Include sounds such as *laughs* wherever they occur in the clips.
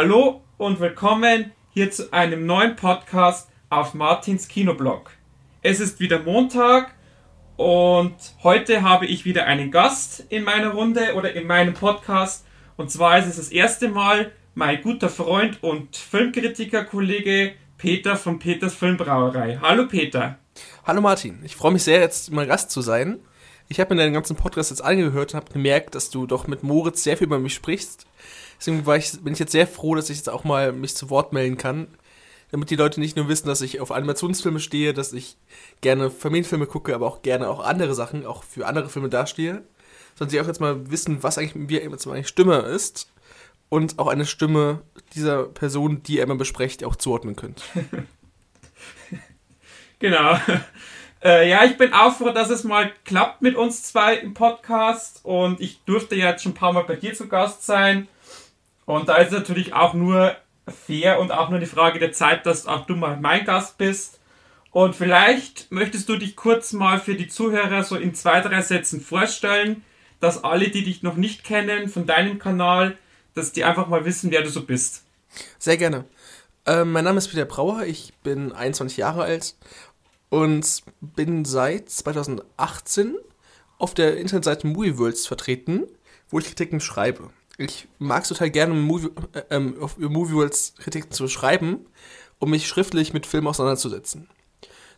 Hallo und willkommen hier zu einem neuen Podcast auf Martins Kinoblog. Es ist wieder Montag und heute habe ich wieder einen Gast in meiner Runde oder in meinem Podcast. Und zwar ist es das erste Mal mein guter Freund und Filmkritiker-Kollege Peter von Peters Filmbrauerei. Hallo Peter. Hallo Martin, ich freue mich sehr, jetzt mal Gast zu sein. Ich habe mir deinen ganzen Podcast jetzt angehört und habe gemerkt, dass du doch mit Moritz sehr viel über mich sprichst. Deswegen ich, bin ich jetzt sehr froh, dass ich jetzt auch mal mich zu Wort melden kann. Damit die Leute nicht nur wissen, dass ich auf Animationsfilme stehe, dass ich gerne Familienfilme gucke, aber auch gerne auch andere Sachen, auch für andere Filme dastehe. Sondern sie auch jetzt mal wissen, was eigentlich mir jetzt mal eine Stimme ist. Und auch eine Stimme dieser Person, die ihr immer besprecht, auch zuordnen könnt. *laughs* genau. Äh, ja, ich bin auch froh, dass es mal klappt mit uns zwei im Podcast und ich durfte jetzt schon ein paar Mal bei dir zu Gast sein. Und da ist natürlich auch nur fair und auch nur die Frage der Zeit, dass auch du mal mein Gast bist. Und vielleicht möchtest du dich kurz mal für die Zuhörer so in zwei, drei Sätzen vorstellen, dass alle, die dich noch nicht kennen von deinem Kanal, dass die einfach mal wissen, wer du so bist. Sehr gerne. Äh, mein Name ist Peter Brauer, ich bin 21 Jahre alt und bin seit 2018 auf der Internetseite Movie Worlds vertreten, wo ich Kritiken schreibe. Ich mag es total gerne, Movie, äh, ähm, auf Movie Worlds Kritiken zu schreiben, um mich schriftlich mit Filmen auseinanderzusetzen.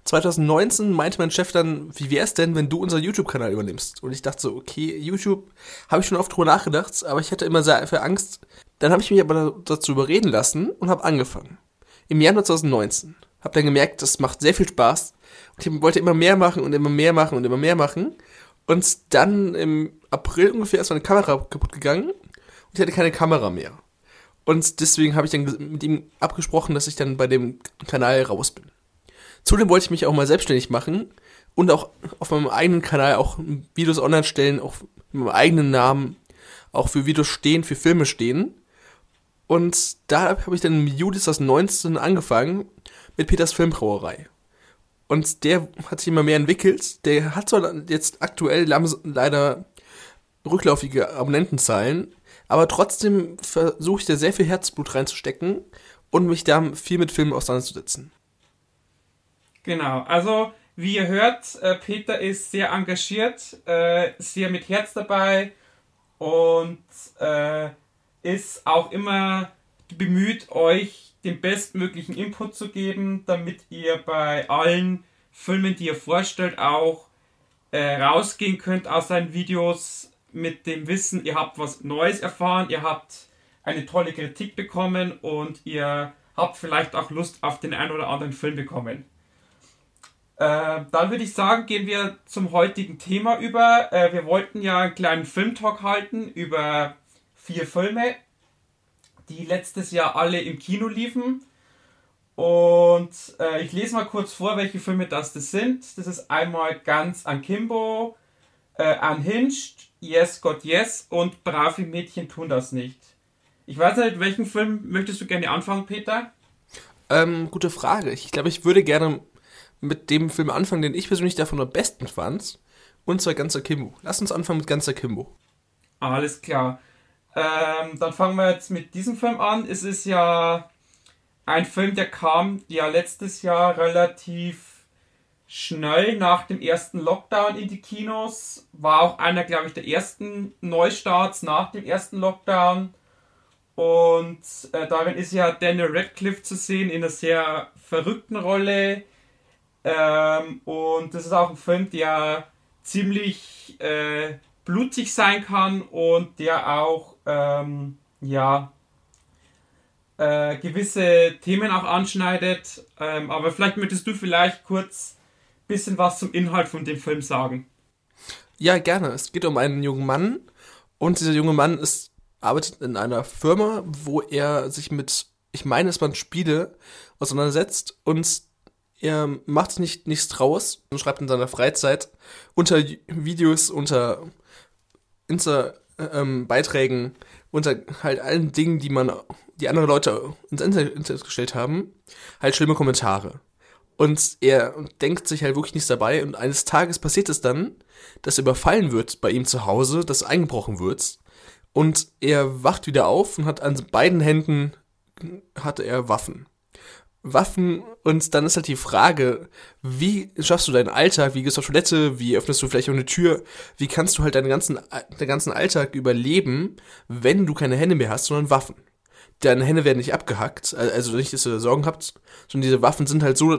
2019 meinte mein Chef dann, wie wäre es denn, wenn du unseren YouTube-Kanal übernimmst? Und ich dachte so, okay, YouTube habe ich schon oft drüber nachgedacht, aber ich hatte immer sehr viel Angst. Dann habe ich mich aber dazu überreden lassen und habe angefangen. Im Januar 2019. Habe dann gemerkt, das macht sehr viel Spaß und ich wollte immer mehr machen und immer mehr machen und immer mehr machen. Und dann im April ungefähr ist meine Kamera kaputt gegangen und ich hatte keine Kamera mehr. Und deswegen habe ich dann mit ihm abgesprochen, dass ich dann bei dem Kanal raus bin. Zudem wollte ich mich auch mal selbstständig machen und auch auf meinem eigenen Kanal auch Videos online stellen, auch mit meinem eigenen Namen, auch für Videos stehen, für Filme stehen. Und da habe ich dann im Juli 2019 angefangen mit Peters Filmbrauerei. Und der hat sich immer mehr entwickelt. Der hat zwar jetzt aktuell leider rücklaufige Abonnentenzahlen, aber trotzdem versuche ich da sehr viel Herzblut reinzustecken und mich da viel mit Filmen auseinanderzusetzen. Genau, also wie ihr hört, äh, Peter ist sehr engagiert, äh, sehr mit Herz dabei und äh, ist auch immer bemüht, euch den bestmöglichen Input zu geben, damit ihr bei allen Filmen, die ihr vorstellt, auch rausgehen könnt aus seinen Videos mit dem Wissen, ihr habt was Neues erfahren, ihr habt eine tolle Kritik bekommen und ihr habt vielleicht auch Lust auf den einen oder anderen Film bekommen. Äh, dann würde ich sagen, gehen wir zum heutigen Thema über. Äh, wir wollten ja einen kleinen Filmtalk halten über vier Filme die letztes Jahr alle im Kino liefen. Und äh, ich lese mal kurz vor, welche Filme das, das sind. Das ist einmal Ganz Akimbo, äh, Unhinged, Yes God Yes und Brave Mädchen tun das nicht. Ich weiß nicht, welchen Film möchtest du gerne anfangen, Peter? Ähm, gute Frage. Ich glaube, ich würde gerne mit dem Film anfangen, den ich persönlich davon am besten fand. Und zwar Ganz Akimbo. Lass uns anfangen mit Ganz Akimbo. Alles klar. Ähm, dann fangen wir jetzt mit diesem Film an. Es ist ja ein Film, der kam ja letztes Jahr relativ schnell nach dem ersten Lockdown in die Kinos. War auch einer, glaube ich, der ersten Neustarts nach dem ersten Lockdown. Und äh, darin ist ja Daniel Radcliffe zu sehen in einer sehr verrückten Rolle. Ähm, und das ist auch ein Film, der ziemlich äh, blutig sein kann und der auch ähm, ja äh, gewisse Themen auch anschneidet. Ähm, aber vielleicht möchtest du vielleicht kurz bisschen was zum Inhalt von dem Film sagen. Ja, gerne. Es geht um einen jungen Mann und dieser junge Mann ist, arbeitet in einer Firma, wo er sich mit, ich meine, es waren Spiele auseinandersetzt und er macht nicht nichts draus und schreibt in seiner Freizeit unter Videos, unter Insta-Beiträgen, ähm, unter halt allen Dingen, die man, die andere Leute ins Internet gestellt haben, halt schlimme Kommentare. Und er denkt sich halt wirklich nichts dabei. Und eines Tages passiert es dann, dass er überfallen wird bei ihm zu Hause, dass eingebrochen wird. Und er wacht wieder auf und hat an beiden Händen hatte er Waffen. Waffen und dann ist halt die Frage, wie schaffst du deinen Alltag, wie gehst du auf Toilette, wie öffnest du vielleicht auch eine Tür, wie kannst du halt deinen ganzen, deinen ganzen Alltag überleben, wenn du keine Hände mehr hast, sondern Waffen. Deine Hände werden nicht abgehackt, also nicht, dass ihr Sorgen habt, sondern diese Waffen sind halt so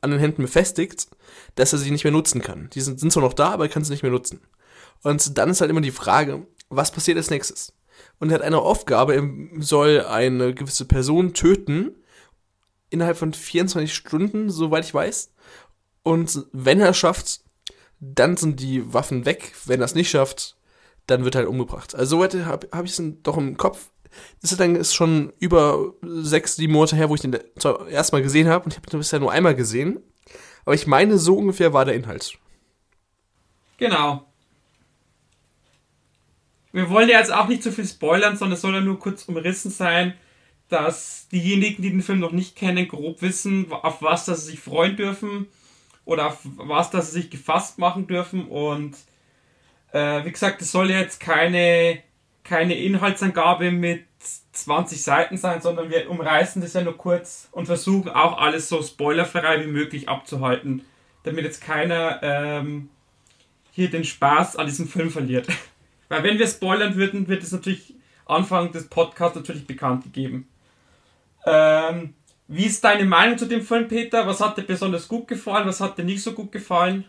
an den Händen befestigt, dass er sie nicht mehr nutzen kann. Die sind, sind zwar noch da, aber er kann sie nicht mehr nutzen. Und dann ist halt immer die Frage, was passiert als nächstes? Und er hat eine Aufgabe, er soll eine gewisse Person töten, innerhalb von 24 Stunden, soweit ich weiß. Und wenn er es schafft, dann sind die Waffen weg. Wenn er es nicht schafft, dann wird er halt umgebracht. Also soweit habe hab ich es doch im Kopf. Das ist dann ist schon über sechs, sieben Monate her, wo ich den zum ersten Mal gesehen habe. Und ich habe ihn bisher nur einmal gesehen. Aber ich meine, so ungefähr war der Inhalt. Genau. Wir wollen ja jetzt auch nicht zu viel spoilern, sondern es soll ja nur kurz umrissen sein dass diejenigen, die den Film noch nicht kennen, grob wissen, auf was dass sie sich freuen dürfen oder auf was dass sie sich gefasst machen dürfen. Und äh, wie gesagt, es soll jetzt keine, keine Inhaltsangabe mit 20 Seiten sein, sondern wir umreißen das ja nur kurz und versuchen auch alles so spoilerfrei wie möglich abzuhalten, damit jetzt keiner ähm, hier den Spaß an diesem Film verliert. *laughs* Weil wenn wir spoilern würden, wird es natürlich Anfang des Podcasts natürlich bekannt gegeben. Ähm, wie ist deine Meinung zu dem Film, Peter? Was hat dir besonders gut gefallen? Was hat dir nicht so gut gefallen?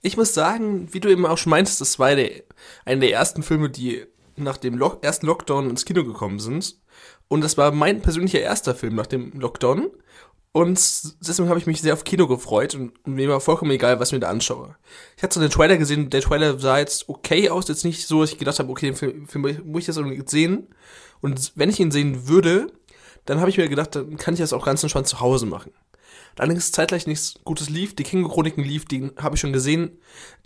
Ich muss sagen, wie du eben auch schon meintest, das war der, einer der ersten Filme, die nach dem Lock ersten Lockdown ins Kino gekommen sind. Und das war mein persönlicher erster Film nach dem Lockdown. Und deswegen habe ich mich sehr auf Kino gefreut und mir war vollkommen egal, was ich mir da anschaue. Ich hatte so den Trailer gesehen, der Trailer sah jetzt okay aus, jetzt nicht so, dass ich gedacht habe, okay, den Film, Film muss ich das unbedingt sehen. Und wenn ich ihn sehen würde, dann habe ich mir gedacht, dann kann ich das auch ganz entspannt zu Hause machen. Allerdings zeitgleich nichts Gutes lief. Die Kingo-Chroniken lief, die habe ich schon gesehen.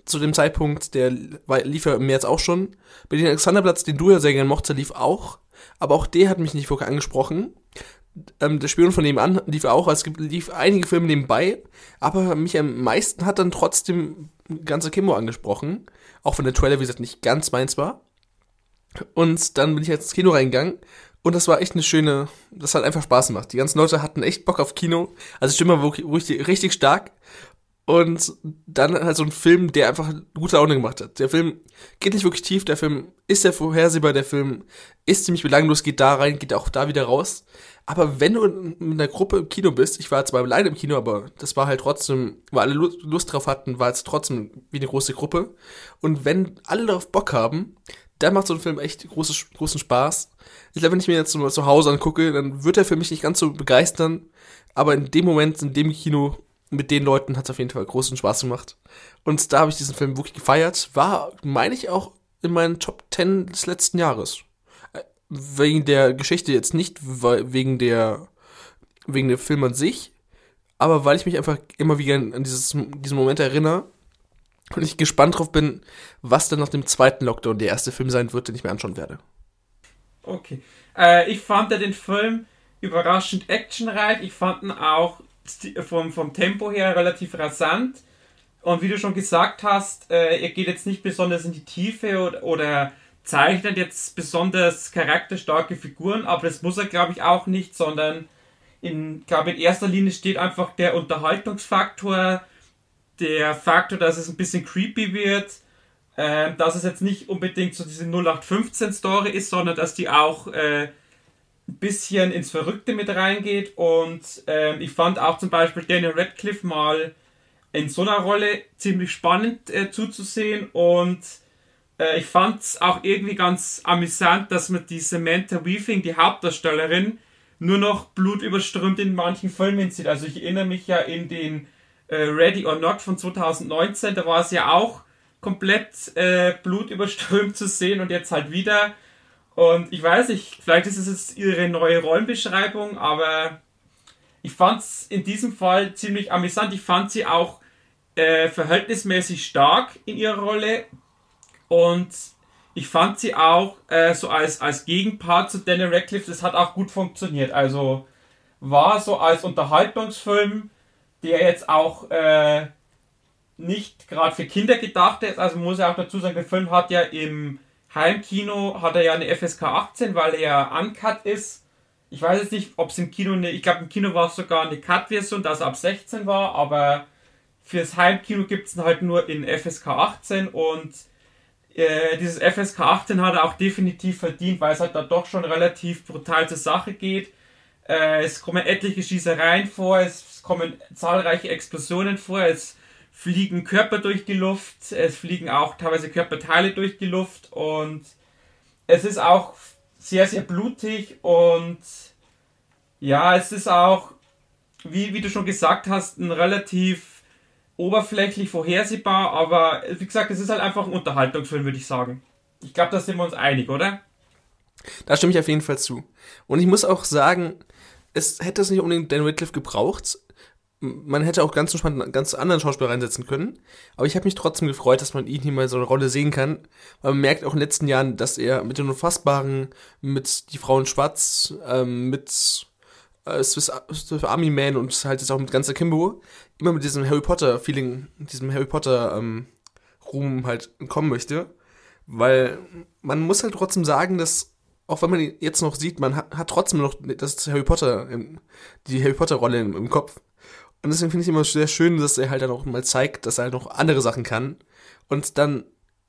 Zu dem Zeitpunkt, der lief ja im März auch schon. Bei den Alexanderplatz, den du ja sehr gerne mochte, lief auch. Aber auch der hat mich nicht wirklich angesprochen. Ähm, der Spion von nebenan lief auch. Also es gibt, lief einige Filme nebenbei. Aber mich am meisten hat dann trotzdem ganze Kimbo angesprochen. Auch wenn der Trailer, wie gesagt, nicht ganz meins war. Und dann bin ich jetzt ins Kino reingegangen und das war echt eine schöne, das hat einfach Spaß gemacht. Die ganzen Leute hatten echt Bock auf Kino. Also Stimme war wirklich richtig stark. Und dann halt so ein Film, der einfach gute Laune gemacht hat. Der Film geht nicht wirklich tief, der Film ist sehr vorhersehbar, der Film ist ziemlich belanglos, geht da rein, geht auch da wieder raus. Aber wenn du mit einer Gruppe im Kino bist, ich war zwar alleine im Kino, aber das war halt trotzdem, weil alle Lust drauf hatten, war es trotzdem wie eine große Gruppe. Und wenn alle darauf Bock haben, dann macht so ein Film echt großes, großen Spaß. Ich glaube, wenn ich mir jetzt mal zu Hause angucke, dann wird er für mich nicht ganz so begeistern. Aber in dem Moment, in dem Kino, mit den Leuten hat es auf jeden Fall großen Spaß gemacht. Und da habe ich diesen Film wirklich gefeiert. War, meine ich, auch in meinen Top 10 des letzten Jahres. Äh, wegen der Geschichte jetzt nicht, wegen der, wegen der Film an sich, aber weil ich mich einfach immer wieder an dieses, diesen Moment erinnere und ich gespannt drauf bin, was dann nach dem zweiten Lockdown der erste Film sein wird, den ich mir anschauen werde. Okay. Äh, ich fand ja den Film überraschend actionreich. Ich fand ihn auch vom, vom Tempo her relativ rasant. Und wie du schon gesagt hast, äh, er geht jetzt nicht besonders in die Tiefe oder, oder zeichnet jetzt besonders charakterstarke Figuren, aber das muss er, glaube ich, auch nicht, sondern in, glaube in erster Linie steht einfach der Unterhaltungsfaktor, der Faktor, dass es ein bisschen creepy wird äh, dass es jetzt nicht unbedingt so diese 0815-Story ist, sondern dass die auch äh, ein bisschen ins Verrückte mit reingeht. Und äh, ich fand auch zum Beispiel Daniel Radcliffe mal in so einer Rolle ziemlich spannend äh, zuzusehen. Und äh, ich fand es auch irgendwie ganz amüsant, dass man die Samantha Weaving, die Hauptdarstellerin, nur noch blutüberströmt in manchen Filmen sieht. Also ich erinnere mich ja in den äh, Ready or Not von 2019, da war es ja auch komplett äh, blutüberströmt zu sehen und jetzt halt wieder. Und ich weiß nicht, vielleicht ist es jetzt ihre neue Rollenbeschreibung, aber ich fand es in diesem Fall ziemlich amüsant. Ich fand sie auch äh, verhältnismäßig stark in ihrer Rolle und ich fand sie auch äh, so als, als Gegenpart zu Daniel Radcliffe, das hat auch gut funktioniert. Also war so als Unterhaltungsfilm, der jetzt auch äh, nicht gerade für Kinder gedacht ist. Also muss ich auch dazu sagen, der Film hat ja im Heimkino hat er ja eine FSK 18, weil er uncut ist. ich weiß jetzt nicht, ob es im Kino, eine, ich glaube im Kino war es sogar eine Cut-Version, dass ab 16 war, aber fürs Heimkino gibt es halt nur in FSK 18 und äh, dieses FSK 18 hat er auch definitiv verdient, weil es halt da doch schon relativ brutal zur Sache geht. Äh, es kommen etliche Schießereien vor, es kommen zahlreiche Explosionen vor, es fliegen Körper durch die Luft, es fliegen auch teilweise Körperteile durch die Luft und es ist auch sehr, sehr blutig und ja, es ist auch, wie, wie du schon gesagt hast, ein relativ oberflächlich vorhersehbar, aber wie gesagt, es ist halt einfach ein Unterhaltungsfilm, würde ich sagen. Ich glaube, da sind wir uns einig, oder? Da stimme ich auf jeden Fall zu. Und ich muss auch sagen, es hätte es nicht unbedingt Dan Whitcliffe gebraucht. Man hätte auch ganz entspannt einen ganz anderen Schauspieler reinsetzen können. Aber ich habe mich trotzdem gefreut, dass man ihn hier mal so eine Rolle sehen kann. Weil man merkt auch in den letzten Jahren, dass er mit den Unfassbaren, mit Die Frauen Schwarz, ähm, mit äh, Swiss, Swiss Army Man und halt jetzt auch mit ganzer Kimbo immer mit diesem Harry Potter Feeling, diesem Harry Potter ähm, halt kommen möchte. Weil man muss halt trotzdem sagen, dass auch wenn man ihn jetzt noch sieht, man hat, hat trotzdem noch das Harry Potter, die Harry Potter Rolle im, im Kopf. Und deswegen finde ich immer sehr schön, dass er halt dann auch mal zeigt, dass er halt noch andere Sachen kann. Und dann,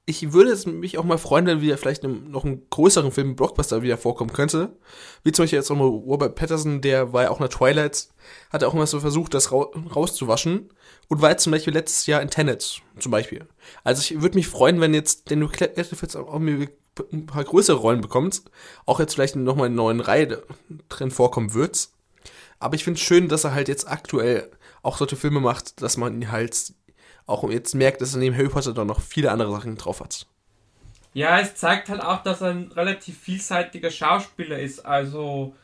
ich würde es mich auch mal freuen, wenn wieder vielleicht einem, noch einen größeren Film, Blockbuster wieder vorkommen könnte. Wie zum Beispiel jetzt auch mal Robert Patterson, der war ja auch in der Twilight, hat auch immer so versucht, das ra rauszuwaschen. Und war jetzt zum Beispiel letztes Jahr in Tenet, zum Beispiel. Also ich würde mich freuen, wenn jetzt der Netflix auch mir ein paar größere Rollen bekommt, auch jetzt vielleicht nochmal in einer neuen Reihe drin vorkommen wird. Aber ich finde es schön, dass er halt jetzt aktuell auch solche Filme macht, dass man halt auch jetzt merkt, dass er neben Harry Potter doch noch viele andere Sachen drauf hat. Ja, es zeigt halt auch, dass er ein relativ vielseitiger Schauspieler ist. Also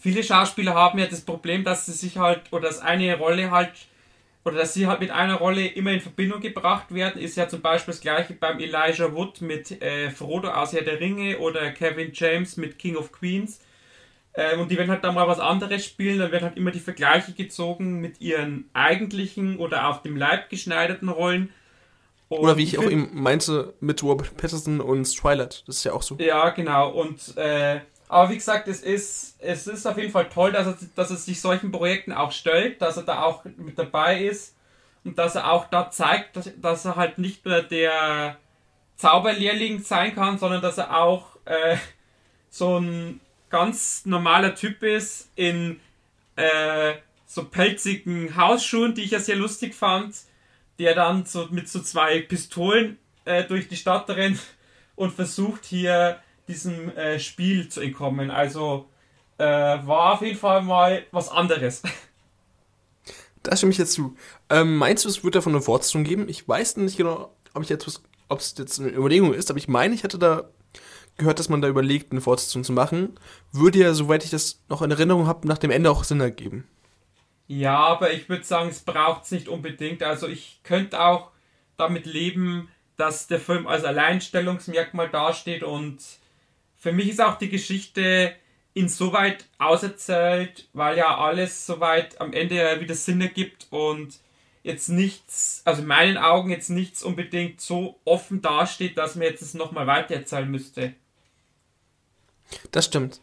viele Schauspieler haben ja das Problem, dass sie sich halt oder dass eine Rolle halt oder dass sie halt mit einer Rolle immer in Verbindung gebracht werden, ist ja zum Beispiel das gleiche beim Elijah Wood mit äh, Frodo aus Herr der Ringe oder Kevin James mit King of Queens. Äh, und die werden halt da mal was anderes spielen, dann werden halt immer die Vergleiche gezogen mit ihren eigentlichen oder auf dem Leib geschneiderten Rollen. Und oder wie ich, ich auch eben meinte mit Robert Patterson und Twilight, das ist ja auch so. Ja, genau. Und äh, aber wie gesagt, es ist, es ist auf jeden Fall toll, dass er, dass er sich solchen Projekten auch stellt, dass er da auch mit dabei ist und dass er auch da zeigt, dass, dass er halt nicht nur der Zauberlehrling sein kann, sondern dass er auch äh, so ein ganz normaler Typ ist in äh, so pelzigen Hausschuhen, die ich ja sehr lustig fand, der dann so mit so zwei Pistolen äh, durch die Stadt rennt und versucht hier diesem äh, Spiel zu entkommen. Also äh, war auf jeden Fall mal was anderes. *laughs* Da stimme ich jetzt zu. Ähm, meinst du, es wird davon eine Fortsetzung geben? Ich weiß nicht genau, ob ich jetzt ob es jetzt eine Überlegung ist, aber ich meine, ich hatte da gehört, dass man da überlegt, eine Fortsetzung zu machen. Würde ja, soweit ich das noch in Erinnerung habe, nach dem Ende auch Sinn ergeben. Ja, aber ich würde sagen, es braucht es nicht unbedingt. Also ich könnte auch damit leben, dass der Film als Alleinstellungsmerkmal dasteht und für mich ist auch die Geschichte insoweit auserzählt, weil ja alles soweit am Ende wieder Sinn ergibt und jetzt nichts, also in meinen Augen jetzt nichts unbedingt so offen dasteht, dass man jetzt es nochmal weitererzählen müsste. Das stimmt.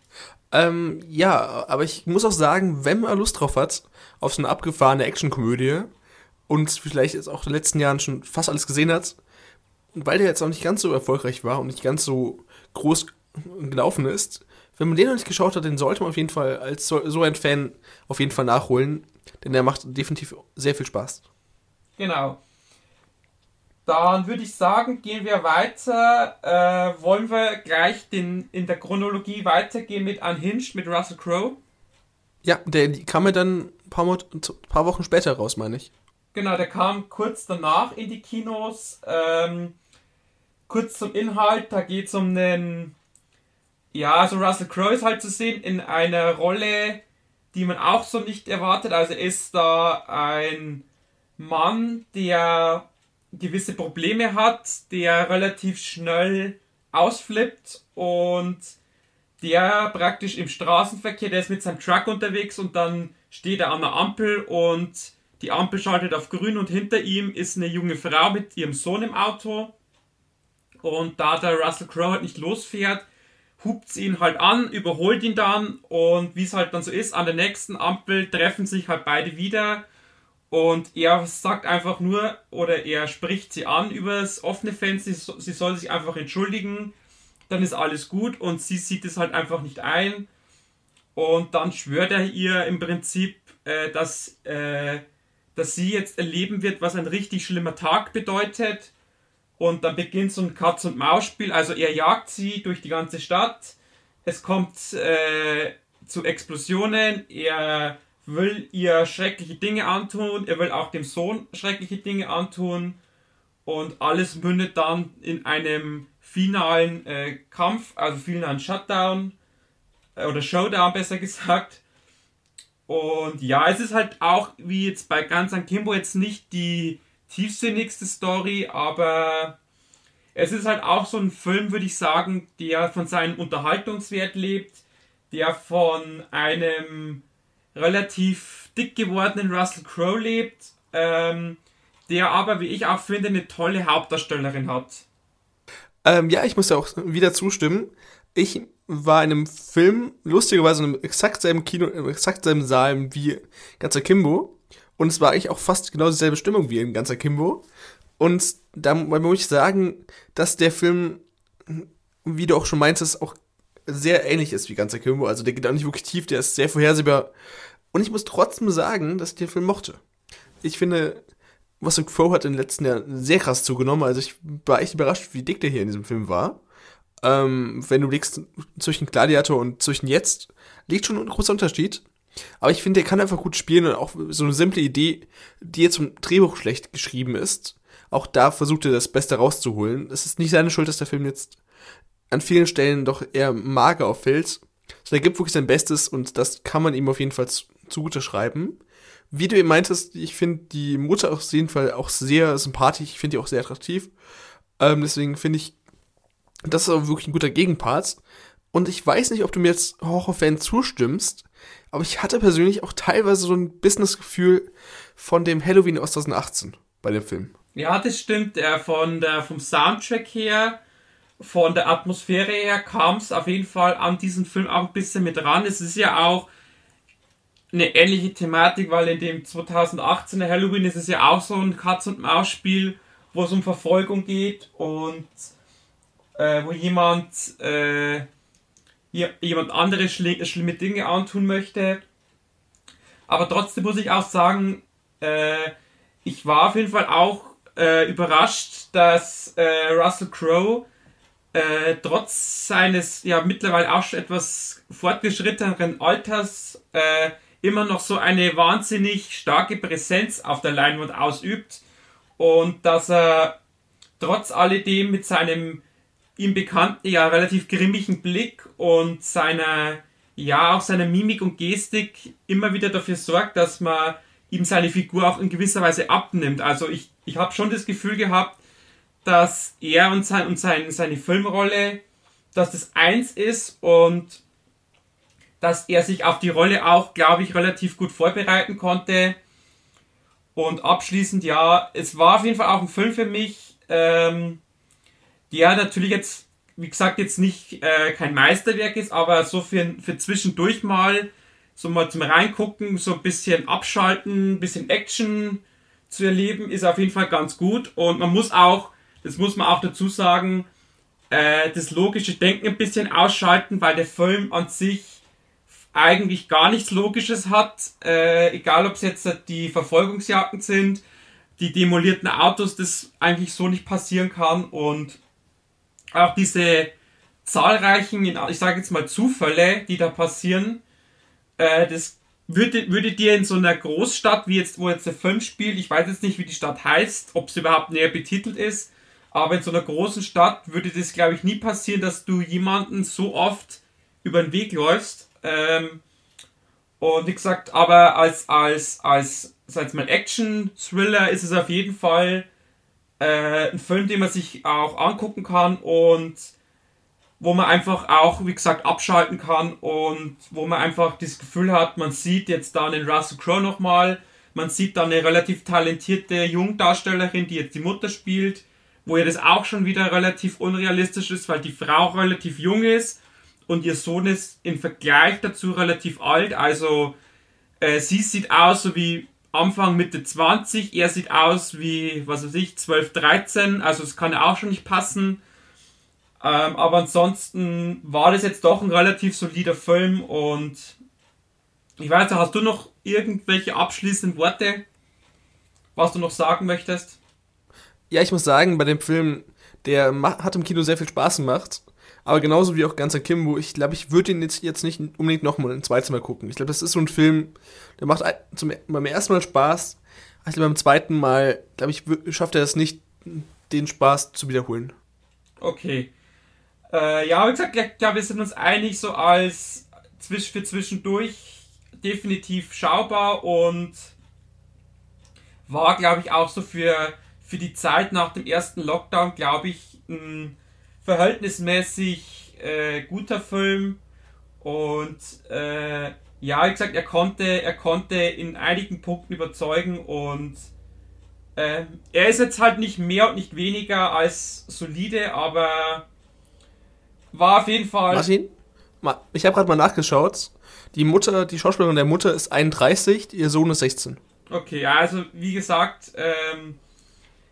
Ähm, ja, aber ich muss auch sagen, wenn man Lust drauf hat, auf so eine abgefahrene Actionkomödie und vielleicht jetzt auch in den letzten Jahren schon fast alles gesehen hat, weil der jetzt auch nicht ganz so erfolgreich war und nicht ganz so groß gelaufen ist. Wenn man den noch nicht geschaut hat, den sollte man auf jeden Fall als so, so ein Fan auf jeden Fall nachholen, denn der macht definitiv sehr viel Spaß. Genau. Dann würde ich sagen, gehen wir weiter. Äh, wollen wir gleich den, in der Chronologie weitergehen mit Unhinged, mit Russell Crowe? Ja, der kam mir dann ein paar, Mo paar Wochen später raus, meine ich. Genau, der kam kurz danach in die Kinos. Ähm, kurz zum Inhalt, da geht es um einen ja, also Russell Crowe ist halt zu sehen in einer Rolle, die man auch so nicht erwartet. Also ist da ein Mann, der gewisse Probleme hat, der relativ schnell ausflippt und der praktisch im Straßenverkehr, der ist mit seinem Truck unterwegs und dann steht er an der Ampel und die Ampel schaltet auf grün und hinter ihm ist eine junge Frau mit ihrem Sohn im Auto und da der Russell Crowe halt nicht losfährt, hupt ihn halt an, überholt ihn dann und wie es halt dann so ist, an der nächsten Ampel treffen sich halt beide wieder und er sagt einfach nur oder er spricht sie an über das offene Fenster, sie soll sich einfach entschuldigen, dann ist alles gut und sie sieht es halt einfach nicht ein und dann schwört er ihr im Prinzip, äh, dass, äh, dass sie jetzt erleben wird, was ein richtig schlimmer Tag bedeutet und dann beginnt so ein Katz-und-Maus-Spiel. Also er jagt sie durch die ganze Stadt. Es kommt äh, zu Explosionen. Er will ihr schreckliche Dinge antun. Er will auch dem Sohn schreckliche Dinge antun. Und alles mündet dann in einem finalen äh, Kampf, also finalen Shutdown. Äh, oder Showdown *laughs* besser gesagt. Und ja, es ist halt auch, wie jetzt bei Guns Kimbo, jetzt nicht die tiefsinnigste Story, aber es ist halt auch so ein Film, würde ich sagen, der von seinem Unterhaltungswert lebt, der von einem relativ dick gewordenen Russell Crowe lebt, ähm, der aber, wie ich auch finde, eine tolle Hauptdarstellerin hat. Ähm, ja, ich muss ja auch wieder zustimmen. Ich war in einem Film, lustigerweise in einem exakt selben Kino, im exakt selben Saal wie Ganzer Kimbo. Und es war eigentlich auch fast genau dieselbe Stimmung wie in Ganzer Kimbo. Und da muss ich sagen, dass der Film, wie du auch schon meintest, auch sehr ähnlich ist wie Ganzer Kimbo. Also der geht auch nicht wirklich tief, der ist sehr vorhersehbar. Und ich muss trotzdem sagen, dass ich den Film mochte. Ich finde, Russell Crowe hat in den letzten Jahren sehr krass zugenommen. Also ich war echt überrascht, wie dick der hier in diesem Film war. Ähm, wenn du legst zwischen Gladiator und zwischen jetzt, liegt schon ein großer Unterschied. Aber ich finde, der kann einfach gut spielen und auch so eine simple Idee, die jetzt im Drehbuch schlecht geschrieben ist. Auch da versucht er das Beste rauszuholen. Es ist nicht seine Schuld, dass der Film jetzt an vielen Stellen doch eher mager auffällt. Also er gibt wirklich sein Bestes und das kann man ihm auf jeden Fall zugute schreiben. Wie du eben meintest, ich finde die Mutter auf jeden Fall auch sehr sympathisch. Ich finde die auch sehr attraktiv. Ähm, deswegen finde ich, das ist auch wirklich ein guter Gegenpart. Und ich weiß nicht, ob du mir jetzt Horrorfan zustimmst, aber ich hatte persönlich auch teilweise so ein Business-Gefühl von dem Halloween aus 2018 bei dem Film. Ja, das stimmt. Äh, von der, vom Soundtrack her, von der Atmosphäre her kam es auf jeden Fall an diesen Film auch ein bisschen mit ran. Es ist ja auch eine ähnliche Thematik, weil in dem 2018er Halloween ist es ja auch so ein Katz-und-Maus-Spiel, wo es um Verfolgung geht und äh, wo jemand äh, jemand anderes schlimme Dinge antun möchte. Aber trotzdem muss ich auch sagen, äh, ich war auf jeden Fall auch äh, überrascht, dass äh, Russell Crowe äh, trotz seines ja mittlerweile auch schon etwas fortgeschritteneren Alters äh, immer noch so eine wahnsinnig starke Präsenz auf der Leinwand ausübt und dass er trotz alledem mit seinem ihm bekannten, ja, relativ grimmigen Blick und seiner, ja, auch seiner Mimik und Gestik immer wieder dafür sorgt, dass man ihm seine Figur auch in gewisser Weise abnimmt. Also ich, ich habe schon das Gefühl gehabt, dass er und, sein, und sein, seine Filmrolle, dass das eins ist und dass er sich auf die Rolle auch, glaube ich, relativ gut vorbereiten konnte. Und abschließend, ja, es war auf jeden Fall auch ein Film für mich, ähm, der natürlich jetzt, wie gesagt, jetzt nicht äh, kein Meisterwerk ist, aber so für, für zwischendurch mal, so mal zum Reingucken, so ein bisschen abschalten, ein bisschen Action zu erleben, ist auf jeden Fall ganz gut. Und man muss auch, das muss man auch dazu sagen, äh, das logische Denken ein bisschen ausschalten, weil der Film an sich eigentlich gar nichts Logisches hat. Äh, egal, ob es jetzt die Verfolgungsjagden sind, die demolierten Autos, das eigentlich so nicht passieren kann. Und auch diese zahlreichen, ich sage jetzt mal Zufälle, die da passieren, äh, das würde, würde dir in so einer Großstadt, wie jetzt, wo jetzt der Film spielt, ich weiß jetzt nicht, wie die Stadt heißt, ob sie überhaupt näher betitelt ist, aber in so einer großen Stadt würde das, glaube ich, nie passieren, dass du jemanden so oft über den Weg läufst. Ähm, und wie gesagt, aber als, als, als, sag mal, Action-Thriller ist es auf jeden Fall äh, ein Film, den man sich auch angucken kann und wo man einfach auch, wie gesagt, abschalten kann und wo man einfach das Gefühl hat, man sieht jetzt da einen Russell Crowe nochmal, man sieht da eine relativ talentierte Jungdarstellerin, die jetzt die Mutter spielt, wo ja das auch schon wieder relativ unrealistisch ist, weil die Frau relativ jung ist und ihr Sohn ist im Vergleich dazu relativ alt. Also äh, sie sieht aus so wie Anfang Mitte 20, er sieht aus wie, was weiß ich, 12, 13, also es kann ja auch schon nicht passen. Ähm, aber ansonsten war das jetzt doch ein relativ solider Film und ich weiß hast du noch irgendwelche abschließenden Worte, was du noch sagen möchtest? Ja, ich muss sagen, bei dem Film, der hat im Kino sehr viel Spaß gemacht. Aber genauso wie auch ganzer Kimbo, ich glaube, ich würde ihn jetzt, jetzt nicht unbedingt nochmal ein zweites Mal gucken. Ich glaube, das ist so ein Film, der macht zum, beim ersten Mal Spaß. Glaube, beim zweiten Mal, glaube ich, schafft er es nicht, den Spaß zu wiederholen. Okay. Äh, ja, wie gesagt, ich glaube, wir sind uns einig, so als für zwischendurch definitiv schaubar und war, glaube ich, auch so für, für die Zeit nach dem ersten Lockdown, glaube ich, ein verhältnismäßig äh, guter Film und äh, ja, wie gesagt, er konnte, er konnte in einigen Punkten überzeugen und äh, er ist jetzt halt nicht mehr und nicht weniger als solide, aber war auf jeden Fall. Martin, ich habe gerade mal nachgeschaut. Die Mutter, die Schauspielerin der Mutter ist 31, ihr Sohn ist 16. Okay, also wie gesagt, ähm,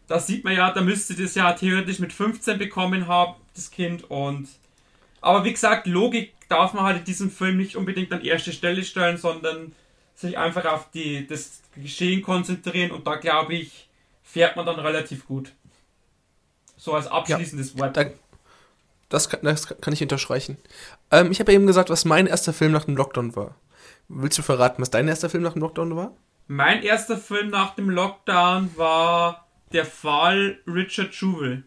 das sieht man ja, da müsste das ja theoretisch mit 15 bekommen haben, das Kind. Und aber wie gesagt, Logik darf man halt in diesem Film nicht unbedingt an erste Stelle stellen, sondern sich einfach auf die, das Geschehen konzentrieren und da glaube ich, fährt man dann relativ gut. So als abschließendes ja, Wort. Da, das, kann, das kann ich unterstreichen. Ähm, ich habe ja eben gesagt, was mein erster Film nach dem Lockdown war. Willst du verraten, was dein erster Film nach dem Lockdown war? Mein erster Film nach dem Lockdown war der Fall Richard Jewell.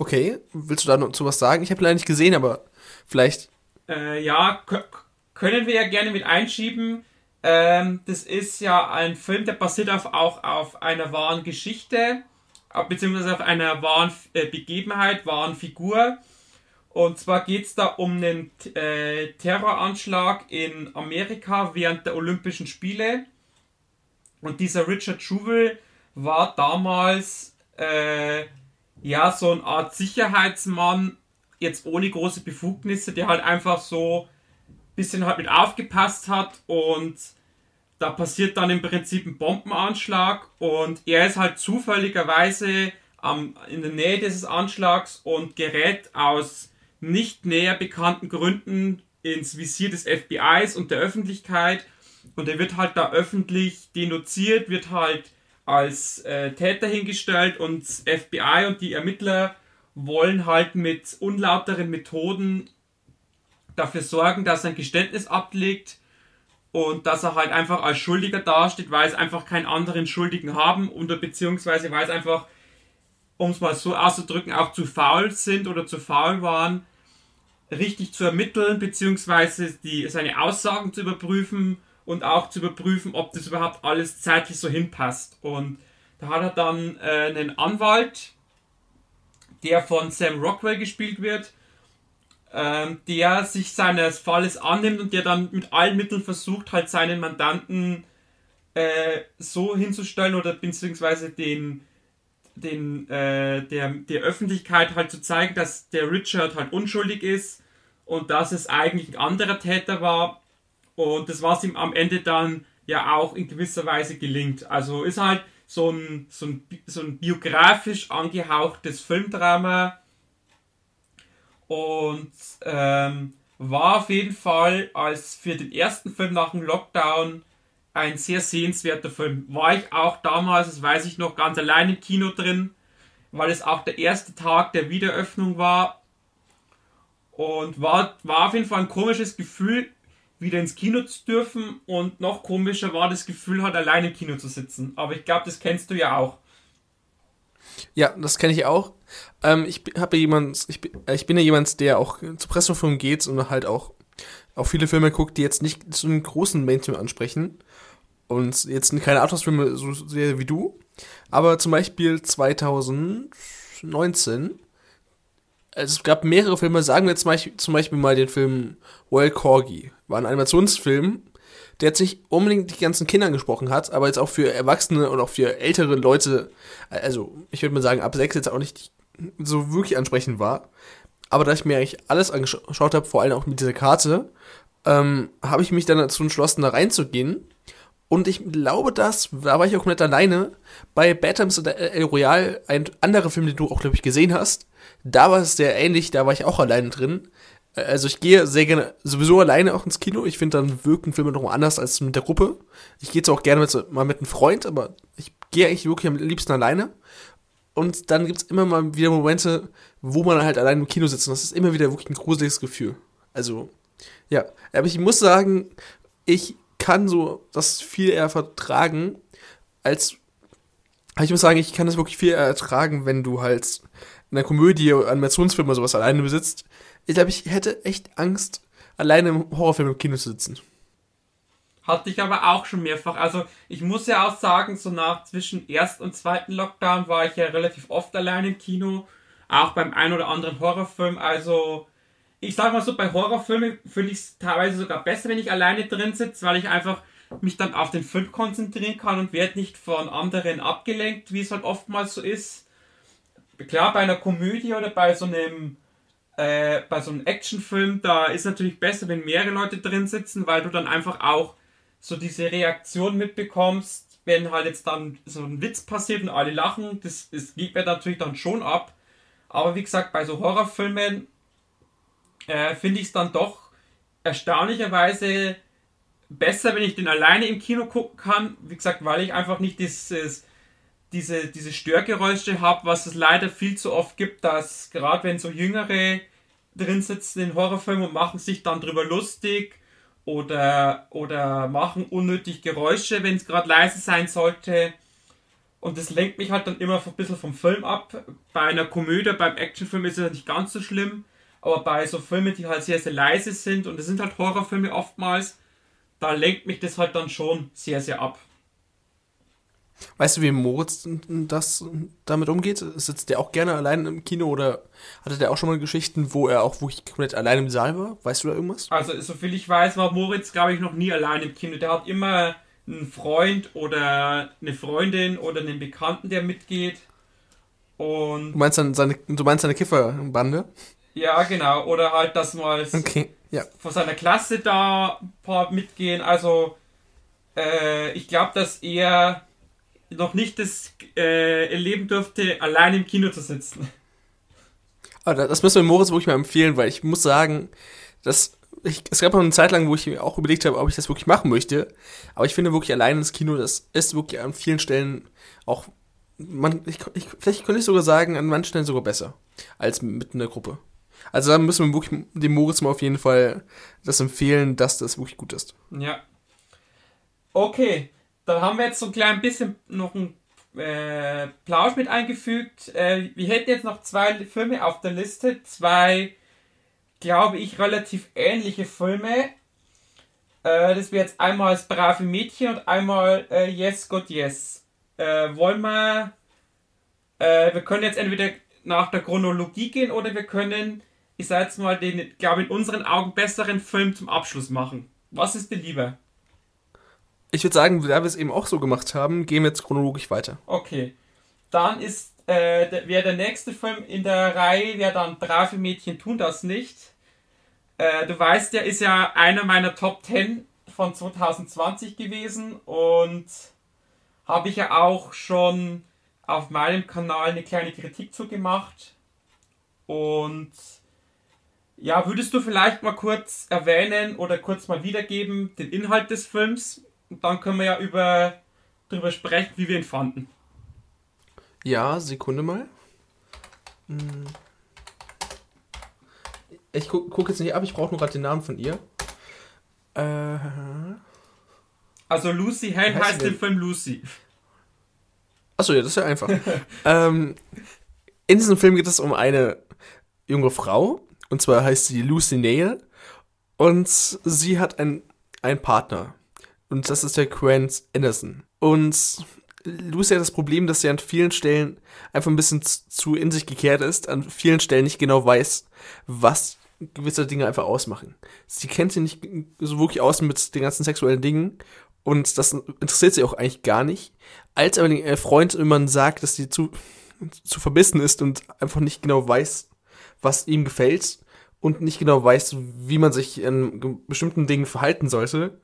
Okay, willst du da noch zu was sagen? Ich habe leider nicht gesehen, aber vielleicht. Äh, ja, können wir ja gerne mit einschieben. Ähm, das ist ja ein Film, der basiert auf, auch auf einer wahren Geschichte, beziehungsweise auf einer wahren äh, Begebenheit, wahren Figur. Und zwar geht es da um einen äh, Terroranschlag in Amerika während der Olympischen Spiele. Und dieser Richard Jewell war damals äh, ja so eine Art Sicherheitsmann, jetzt ohne große Befugnisse, der halt einfach so ein bisschen halt mit aufgepasst hat und da passiert dann im Prinzip ein Bombenanschlag und er ist halt zufälligerweise ähm, in der Nähe dieses Anschlags und gerät aus nicht näher bekannten Gründen ins Visier des FBIs und der Öffentlichkeit und er wird halt da öffentlich denunziert, wird halt als äh, Täter hingestellt und FBI und die Ermittler wollen halt mit unlauteren Methoden dafür sorgen, dass er ein Geständnis ablegt und dass er halt einfach als Schuldiger dasteht, weil es einfach keinen anderen Schuldigen haben oder beziehungsweise weil es einfach, um es mal so auszudrücken, auch zu faul sind oder zu faul waren, richtig zu ermitteln, beziehungsweise die, seine Aussagen zu überprüfen und auch zu überprüfen, ob das überhaupt alles zeitlich so hinpasst. Und da hat er dann äh, einen Anwalt, der von Sam Rockwell gespielt wird, ähm, der sich seines Falles annimmt und der dann mit allen Mitteln versucht, halt seinen Mandanten äh, so hinzustellen oder beziehungsweise den, den, äh, der, der Öffentlichkeit halt zu zeigen, dass der Richard halt unschuldig ist und dass es eigentlich ein anderer Täter war und das, was ihm am Ende dann ja auch in gewisser Weise gelingt. Also ist halt so ein, so ein, so ein biografisch angehauchtes Filmdrama. Und ähm, war auf jeden Fall als für den ersten Film nach dem Lockdown ein sehr sehenswerter Film. War ich auch damals, das weiß ich noch, ganz allein im Kino drin, weil es auch der erste Tag der Wiederöffnung war. Und war, war auf jeden Fall ein komisches Gefühl, wieder ins Kino zu dürfen und noch komischer war das Gefühl, halt alleine im Kino zu sitzen. Aber ich glaube, das kennst du ja auch. Ja, das kenne ich auch. Ähm, ich habe jemand, ich, äh, ich bin ja jemand, der auch zu Presseverführung geht und halt auch auch viele Filme guckt, die jetzt nicht so einen großen Mainstream ansprechen und jetzt keine Arthouse-Filme so sehr wie du. Aber zum Beispiel 2019 also es gab mehrere Filme, sagen wir jetzt zum Beispiel, zum Beispiel mal den Film Wild Corgi. War ein Animationsfilm, der jetzt nicht unbedingt die ganzen Kinder gesprochen hat, aber jetzt auch für Erwachsene und auch für ältere Leute, also ich würde mal sagen, ab sechs jetzt auch nicht so wirklich ansprechend war. Aber da ich mir eigentlich alles angeschaut habe, vor allem auch mit dieser Karte, ähm, habe ich mich dann dazu entschlossen, da reinzugehen. Und ich glaube, das, da war ich auch komplett alleine, bei Batams und El Royal, ein anderer Film, den du auch, glaube ich, gesehen hast, da war es sehr ähnlich, da war ich auch alleine drin. Äh, also ich gehe sehr gerne sowieso alleine auch ins Kino. Ich finde, dann wirken Filme noch mal anders als mit der Gruppe. Ich gehe zwar auch gerne mit, mal mit einem Freund, aber ich gehe eigentlich wirklich am liebsten alleine. Und dann gibt es immer mal wieder Momente, wo man halt allein im Kino sitzt. Und das ist immer wieder wirklich ein gruseliges Gefühl. Also, ja. Aber ich muss sagen, ich kann so das viel eher vertragen, als. Ich muss sagen, ich kann das wirklich viel eher ertragen, wenn du halt in einer Komödie oder Animationsfilm oder sowas alleine besitzt. Ich glaube, ich hätte echt Angst, alleine im Horrorfilm im Kino zu sitzen. Hatte ich aber auch schon mehrfach. Also ich muss ja auch sagen, so nach zwischen ersten und zweiten Lockdown war ich ja relativ oft allein im Kino. Auch beim ein oder anderen Horrorfilm. Also ich sag mal so, bei Horrorfilmen finde ich es teilweise sogar besser, wenn ich alleine drin sitze, weil ich einfach mich dann auf den Film konzentrieren kann und werde nicht von anderen abgelenkt, wie es halt oftmals so ist. Klar, bei einer Komödie oder bei so einem äh, bei so einem Actionfilm, da ist natürlich besser, wenn mehrere Leute drin sitzen, weil du dann einfach auch so diese Reaktion mitbekommst, wenn halt jetzt dann so ein Witz passiert und alle lachen, das, das geht mir natürlich dann schon ab. Aber wie gesagt, bei so Horrorfilmen äh, finde ich es dann doch erstaunlicherweise besser, wenn ich den alleine im Kino gucken kann. Wie gesagt, weil ich einfach nicht dieses, diese, diese Störgeräusche habe, was es leider viel zu oft gibt, dass gerade wenn so Jüngere drin sitzen in Horrorfilmen und machen sich dann drüber lustig oder, oder machen unnötig Geräusche, wenn es gerade leise sein sollte. Und das lenkt mich halt dann immer ein bisschen vom Film ab. Bei einer Komödie, beim Actionfilm ist es nicht ganz so schlimm. Aber bei so Filmen, die halt sehr, sehr leise sind, und das sind halt Horrorfilme oftmals, da lenkt mich das halt dann schon sehr, sehr ab. Weißt du, wie Moritz das damit umgeht? Sitzt der auch gerne allein im Kino oder hatte der auch schon mal Geschichten, wo er auch wirklich komplett allein im Saal war? Weißt du da irgendwas? Also, soviel ich weiß, war Moritz, glaube ich, noch nie allein im Kino. Der hat immer einen Freund oder eine Freundin oder einen Bekannten, der mitgeht. Und du meinst dann seine, du meinst seine Kifferbande? Ja, genau. Oder halt, dass mal okay, ja. von seiner Klasse da ein paar mitgehen. Also, äh, ich glaube, dass er noch nicht das äh, erleben durfte, allein im Kino zu sitzen. Aber das müssen wir Moritz wirklich mal empfehlen, weil ich muss sagen, dass ich, es gab auch eine Zeit lang, wo ich mir auch überlegt habe, ob ich das wirklich machen möchte. Aber ich finde wirklich allein ins Kino, das ist wirklich an vielen Stellen auch, man, ich, ich, vielleicht könnte ich sogar sagen, an manchen Stellen sogar besser als mit einer Gruppe. Also da müssen wir wirklich dem Moritz mal auf jeden Fall das empfehlen, dass das wirklich gut ist. Ja. Okay, dann haben wir jetzt so ein klein bisschen noch einen äh, Plausch mit eingefügt. Äh, wir hätten jetzt noch zwei Filme auf der Liste. Zwei, glaube ich, relativ ähnliche Filme. Äh, das wäre jetzt einmal das brave Mädchen und einmal äh, Yes, God, Yes. Äh, wollen wir. Äh, wir können jetzt entweder nach der Chronologie gehen oder wir können, ich sag jetzt mal, den, glaube in unseren Augen besseren Film zum Abschluss machen. Was ist dir lieber? Ich würde sagen, da wir es eben auch so gemacht haben, gehen wir jetzt chronologisch weiter. Okay. Dann ist, äh, wäre der nächste Film in der Reihe, wäre dann Brave Mädchen tun das nicht. Äh, du weißt, der ist ja einer meiner Top 10 von 2020 gewesen und habe ich ja auch schon auf meinem Kanal eine kleine Kritik zu gemacht. Und ja, würdest du vielleicht mal kurz erwähnen oder kurz mal wiedergeben den Inhalt des Films? Und dann können wir ja über darüber sprechen, wie wir ihn fanden. Ja, Sekunde mal. Hm. Ich gucke guck jetzt nicht ab, ich brauche nur gerade den Namen von ihr. Äh, also Lucy Hale heißt, heißt im Film Lucy. Achso, ja, das ist ja einfach. *laughs* ähm, in diesem Film geht es um eine junge Frau. Und zwar heißt sie Lucy Nail. Und sie hat einen, Partner. Und das ist der Grant Anderson. Und Lucy hat das Problem, dass sie an vielen Stellen einfach ein bisschen zu in sich gekehrt ist, an vielen Stellen nicht genau weiß, was gewisse Dinge einfach ausmachen. Sie kennt sie nicht so wirklich aus mit den ganzen sexuellen Dingen und das interessiert sie auch eigentlich gar nicht. Als aber der Freund immer sagt, dass sie zu zu verbissen ist und einfach nicht genau weiß, was ihm gefällt und nicht genau weiß, wie man sich in bestimmten Dingen verhalten sollte,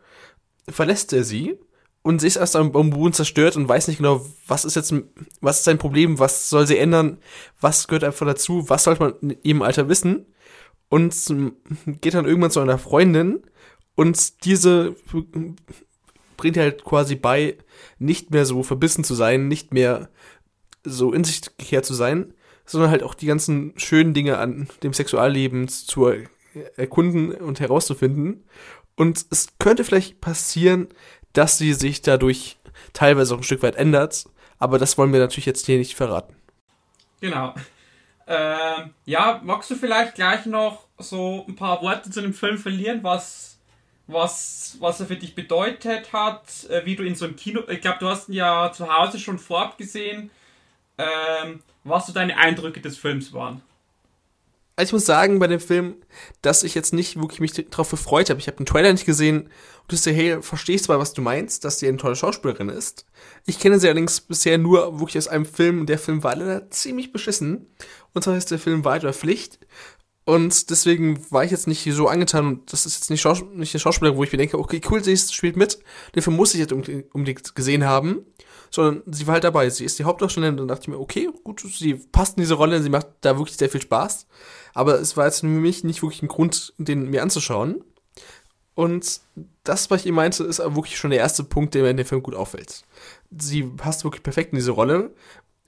verlässt er sie und sie ist erst am Boden zerstört und weiß nicht genau, was ist jetzt, was ist sein Problem, was soll sie ändern, was gehört einfach dazu, was sollte man in ihrem Alter wissen und geht dann irgendwann zu einer Freundin und diese bringt halt quasi bei, nicht mehr so verbissen zu sein, nicht mehr so in sich gekehrt zu sein, sondern halt auch die ganzen schönen Dinge an dem Sexualleben zu erkunden und herauszufinden. Und es könnte vielleicht passieren, dass sie sich dadurch teilweise auch ein Stück weit ändert, aber das wollen wir natürlich jetzt hier nicht verraten. Genau. Ähm, ja, magst du vielleicht gleich noch so ein paar Worte zu dem Film verlieren, was was, was er für dich bedeutet hat, äh, wie du in so einem Kino, ich glaube, du hast ihn ja zu Hause schon vorab gesehen, ähm, was so deine Eindrücke des Films waren. Also ich muss sagen bei dem Film, dass ich jetzt nicht wirklich mich darauf gefreut habe. Ich habe den Trailer nicht gesehen und du sagst, hey, verstehst zwar, was du meinst, dass sie eine tolle Schauspielerin ist. Ich kenne sie allerdings bisher nur wirklich aus einem Film. Der Film war leider ziemlich beschissen. Und zwar heißt der Film Weiter Pflicht. Und deswegen war ich jetzt nicht so angetan und das ist jetzt nicht, Schaus nicht eine Schauspielerin, wo ich mir denke, okay, cool, sie spielt mit. Den Film muss ich jetzt unbedingt gesehen haben. Sondern sie war halt dabei. Sie ist die Hauptdarstellerin und dann dachte ich mir, okay, gut, sie passt in diese Rolle, sie macht da wirklich sehr viel Spaß. Aber es war jetzt für mich nicht wirklich ein Grund, den mir anzuschauen. Und das, was ich eben meinte, ist wirklich schon der erste Punkt, der mir in dem Film gut auffällt. Sie passt wirklich perfekt in diese Rolle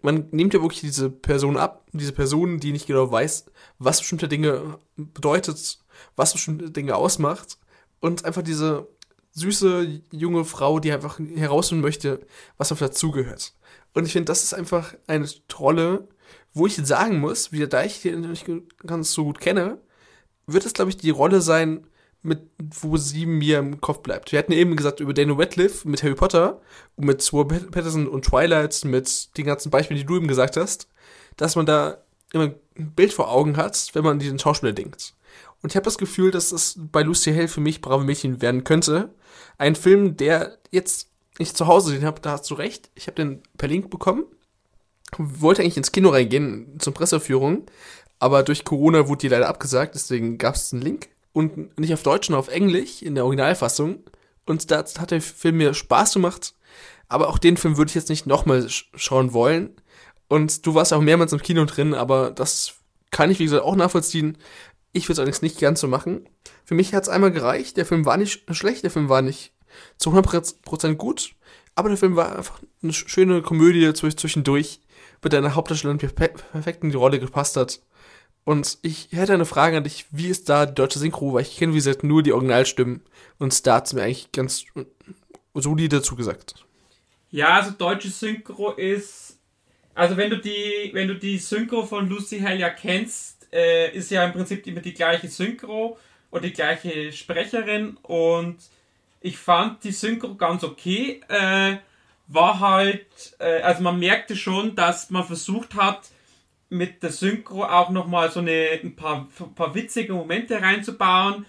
man nimmt ja wirklich diese Person ab, diese Person, die nicht genau weiß, was bestimmte Dinge bedeutet, was bestimmte Dinge ausmacht und einfach diese süße junge Frau, die einfach herausfinden möchte, was noch dazugehört. Und ich finde, das ist einfach eine Rolle, wo ich sagen muss, wie da ich die nicht ganz so gut kenne, wird es, glaube ich, die Rolle sein, mit, wo sie mir im Kopf bleibt. Wir hatten eben gesagt über Daniel Radcliffe mit Harry Potter und mit Sword Patterson und Twilight, mit den ganzen Beispielen, die du eben gesagt hast, dass man da immer ein Bild vor Augen hat, wenn man an diesen Schauspieler denkt. Und ich habe das Gefühl, dass es bei Lucy Hale für mich Brave Mädchen werden könnte. Ein Film, der jetzt ich zu Hause den habe, da hast du recht. Ich habe den per Link bekommen. Wollte eigentlich ins Kino reingehen zum Presseführung, aber durch Corona wurde die leider abgesagt, deswegen gab es einen Link und nicht auf Deutsch, sondern auf Englisch in der Originalfassung. Und da hat der Film mir Spaß gemacht. Aber auch den Film würde ich jetzt nicht nochmal sch schauen wollen. Und du warst auch mehrmals im Kino drin, aber das kann ich, wie gesagt, auch nachvollziehen. Ich würde es allerdings nicht ganz so machen. Für mich hat es einmal gereicht. Der Film war nicht schlecht, der Film war nicht zu 100% gut. Aber der Film war einfach eine schöne Komödie zwischendurch, mit einer Hauptdarstellerin, die perfekt in die Rolle gepasst hat. Und ich hätte eine Frage an dich, wie ist da die deutsche Synchro? Weil ich kenne, wie gesagt, nur die Originalstimmen und da hat es mir eigentlich ganz solide zugesagt. Ja, also deutsche Synchro ist, also wenn du die, wenn du die Synchro von Lucy Hell ja kennst, äh, ist ja im Prinzip immer die gleiche Synchro und die gleiche Sprecherin und ich fand die Synchro ganz okay. Äh, war halt, äh, also man merkte schon, dass man versucht hat, mit der Synchro auch nochmal so eine, ein paar, ein paar witzige Momente reinzubauen,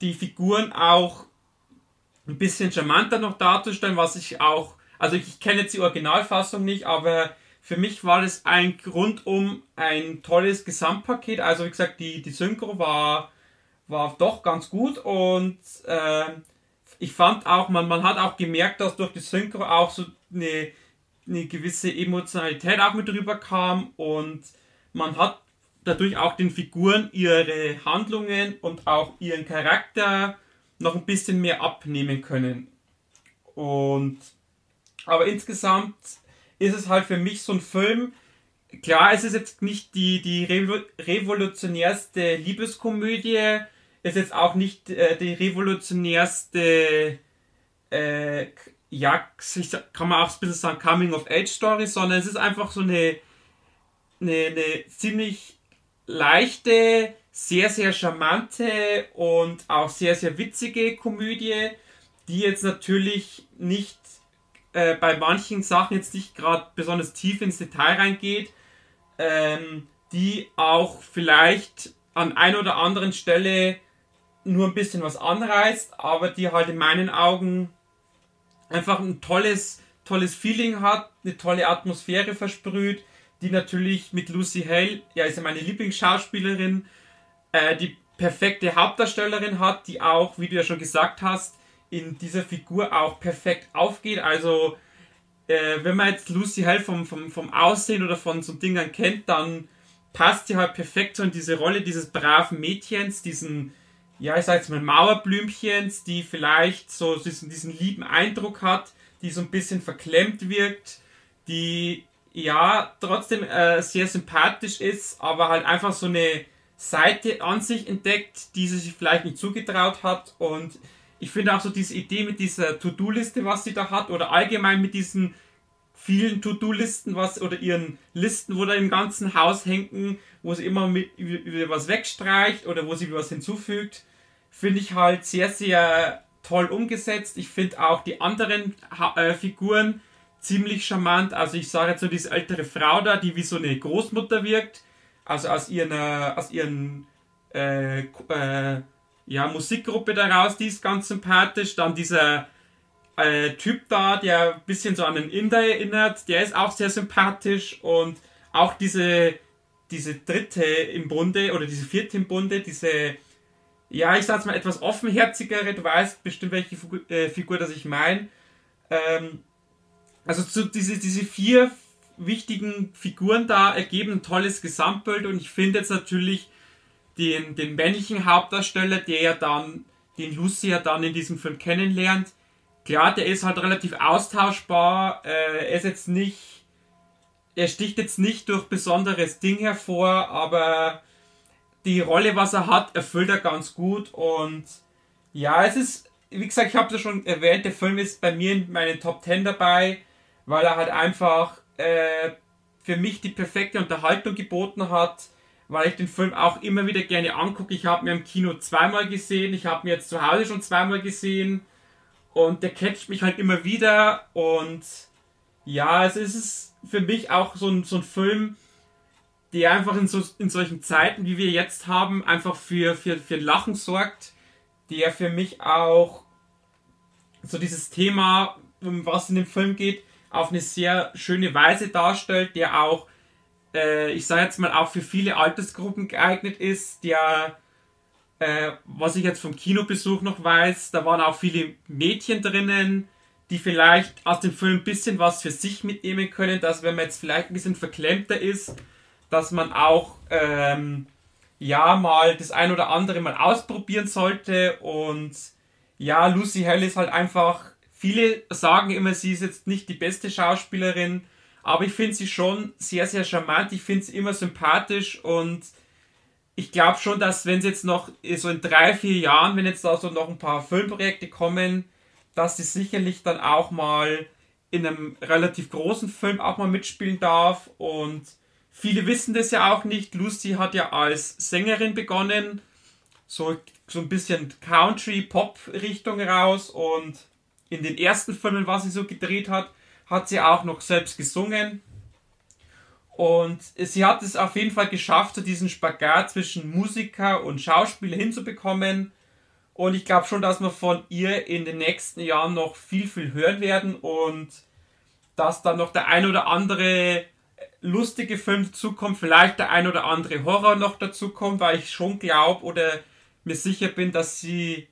die Figuren auch ein bisschen charmanter noch darzustellen, was ich auch, also ich kenne jetzt die Originalfassung nicht, aber für mich war das ein rundum ein tolles Gesamtpaket. Also wie gesagt, die, die Synchro war, war doch ganz gut und äh, ich fand auch, man, man hat auch gemerkt, dass durch die Synchro auch so eine, eine gewisse Emotionalität auch mit rüber kam und man hat dadurch auch den Figuren ihre Handlungen und auch ihren Charakter noch ein bisschen mehr abnehmen können. Und aber insgesamt ist es halt für mich so ein Film. Klar, es ist jetzt nicht die, die revolutionärste Liebeskomödie, ist jetzt auch nicht äh, die revolutionärste, äh, ja, kann man auch ein bisschen sagen, Coming-of-Age-Story, sondern es ist einfach so eine eine, eine ziemlich leichte, sehr, sehr charmante und auch sehr, sehr witzige Komödie, die jetzt natürlich nicht äh, bei manchen Sachen jetzt nicht gerade besonders tief ins Detail reingeht, ähm, die auch vielleicht an ein oder anderen Stelle nur ein bisschen was anreißt, aber die halt in meinen Augen einfach ein tolles, tolles Feeling hat, eine tolle Atmosphäre versprüht, die natürlich mit Lucy Hale, ja, ist ja meine Lieblingsschauspielerin, äh, die perfekte Hauptdarstellerin hat, die auch, wie du ja schon gesagt hast, in dieser Figur auch perfekt aufgeht. Also, äh, wenn man jetzt Lucy Hale vom, vom, vom Aussehen oder von so Dingern kennt, dann passt sie halt perfekt so in diese Rolle dieses braven Mädchens, diesen, ja, ich sag jetzt mal Mauerblümchens, die vielleicht so diesen, diesen lieben Eindruck hat, die so ein bisschen verklemmt wirkt, die ja trotzdem äh, sehr sympathisch ist, aber halt einfach so eine Seite an sich entdeckt, die sie sich vielleicht nicht zugetraut hat. Und ich finde auch so diese Idee mit dieser To-Do-Liste, was sie da hat, oder allgemein mit diesen vielen To-Do-Listen, was oder ihren Listen, wo da im ganzen Haus hängen, wo sie immer mit, über was wegstreicht oder wo sie was hinzufügt, finde ich halt sehr, sehr toll umgesetzt. Ich finde auch die anderen äh, Figuren ziemlich charmant. Also ich sage jetzt so diese ältere Frau da, die wie so eine Großmutter wirkt. Also aus ihren, aus ihren äh, äh, ja, Musikgruppe daraus, die ist ganz sympathisch. Dann dieser äh, Typ da, der ein bisschen so an den Inder erinnert, der ist auch sehr sympathisch. Und auch diese, diese dritte im Bunde oder diese vierte im Bunde, diese ja, ich sag's mal etwas offenherzigere, du weißt bestimmt, welche Figur, äh, Figur das ich meine. Ähm, also zu, diese, diese vier wichtigen Figuren da ergeben ein tolles Gesamtbild und ich finde jetzt natürlich den, den männlichen Hauptdarsteller, der ja dann, den Lucy ja dann in diesem Film kennenlernt, klar, der ist halt relativ austauschbar, äh, er ist jetzt nicht, er sticht jetzt nicht durch besonderes Ding hervor, aber die Rolle, was er hat, erfüllt er ganz gut. Und ja, es ist, wie gesagt, ich habe es schon erwähnt, der Film ist bei mir in meinen Top 10 dabei, weil er halt einfach äh, für mich die perfekte Unterhaltung geboten hat, weil ich den Film auch immer wieder gerne angucke. Ich habe mir im Kino zweimal gesehen, ich habe mir jetzt zu Hause schon zweimal gesehen und der catcht mich halt immer wieder und ja, es ist für mich auch so ein, so ein Film, die einfach in, so, in solchen Zeiten, wie wir jetzt haben, einfach für, für, für Lachen sorgt, der für mich auch so dieses Thema, was in dem Film geht, auf eine sehr schöne Weise darstellt, der auch, äh, ich sage jetzt mal, auch für viele Altersgruppen geeignet ist, der, äh, was ich jetzt vom Kinobesuch noch weiß, da waren auch viele Mädchen drinnen, die vielleicht aus dem Film ein bisschen was für sich mitnehmen können, dass wenn man jetzt vielleicht ein bisschen verklemmter ist, dass man auch ähm, ja mal das ein oder andere mal ausprobieren sollte. Und ja, Lucy Hell ist halt einfach, viele sagen immer, sie ist jetzt nicht die beste Schauspielerin, aber ich finde sie schon sehr, sehr charmant, ich finde sie immer sympathisch und ich glaube schon, dass wenn sie jetzt noch so in drei, vier Jahren, wenn jetzt da so noch ein paar Filmprojekte kommen, dass sie sicherlich dann auch mal in einem relativ großen Film auch mal mitspielen darf. Und Viele wissen das ja auch nicht. Lucy hat ja als Sängerin begonnen, so, so ein bisschen Country-Pop-Richtung raus. Und in den ersten Filmen, was sie so gedreht hat, hat sie auch noch selbst gesungen. Und sie hat es auf jeden Fall geschafft, so diesen Spagat zwischen Musiker und Schauspieler hinzubekommen. Und ich glaube schon, dass wir von ihr in den nächsten Jahren noch viel, viel hören werden und dass dann noch der ein oder andere lustige Filme zukommt, vielleicht der ein oder andere Horror noch dazu kommt, weil ich schon glaube oder mir sicher bin, dass sie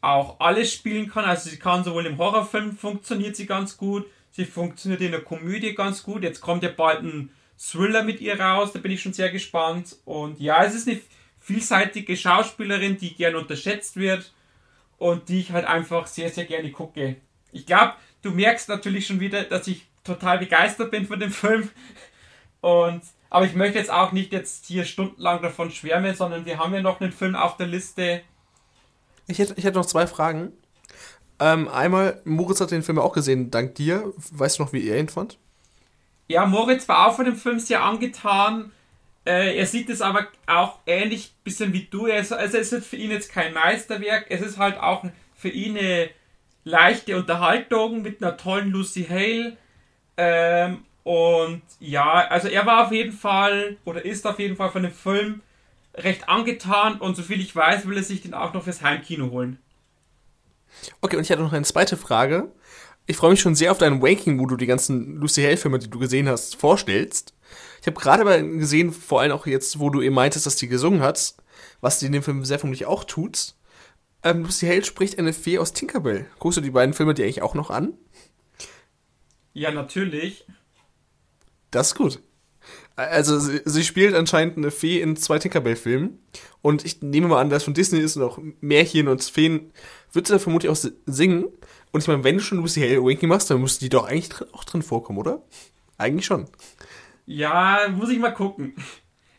auch alles spielen kann. Also sie kann sowohl im Horrorfilm funktioniert sie ganz gut, sie funktioniert in der Komödie ganz gut. Jetzt kommt ja bald ein Thriller mit ihr raus, da bin ich schon sehr gespannt. Und ja, es ist eine vielseitige Schauspielerin, die gern unterschätzt wird und die ich halt einfach sehr, sehr gerne gucke. Ich glaube, du merkst natürlich schon wieder, dass ich total begeistert bin von dem *laughs* Film. Und, aber ich möchte jetzt auch nicht jetzt hier stundenlang davon schwärmen, sondern wir haben ja noch einen Film auf der Liste. Ich hätte, ich hätte noch zwei Fragen. Ähm, einmal, Moritz hat den Film auch gesehen, dank dir. Weißt du noch, wie er ihn fand? Ja, Moritz war auch von dem Film sehr angetan. Äh, er sieht es aber auch ähnlich bisschen wie du. Also es ist für ihn jetzt kein Meisterwerk. Es ist halt auch für ihn eine leichte Unterhaltung mit einer tollen Lucy Hale. Ähm, und ja, also er war auf jeden Fall oder ist auf jeden Fall von dem Film recht angetan und soviel ich weiß, will er sich den auch noch fürs Heimkino holen. Okay, und ich hatte noch eine zweite Frage. Ich freue mich schon sehr auf dein Waking, wo du die ganzen Lucy Hale-Filme, die du gesehen hast, vorstellst. Ich habe gerade aber gesehen, vor allem auch jetzt, wo du eben meintest, dass die gesungen hat, was sie in dem Film sehr vermutlich auch tut. Ähm, Lucy Hale spricht eine Fee aus Tinkerbell. Guckst du die beiden Filme dir eigentlich auch noch an? Ja, natürlich. Das ist gut. Also sie, sie, spielt anscheinend eine Fee in zwei Tinkerbell-Filmen. Und ich nehme mal an, dass von Disney ist und auch Märchen und Feen wird sie vermutlich auch singen. Und ich meine, wenn du schon Lucy Hale Winky machst, dann müsste die doch eigentlich drin, auch drin vorkommen, oder? Eigentlich schon. Ja, muss ich mal gucken.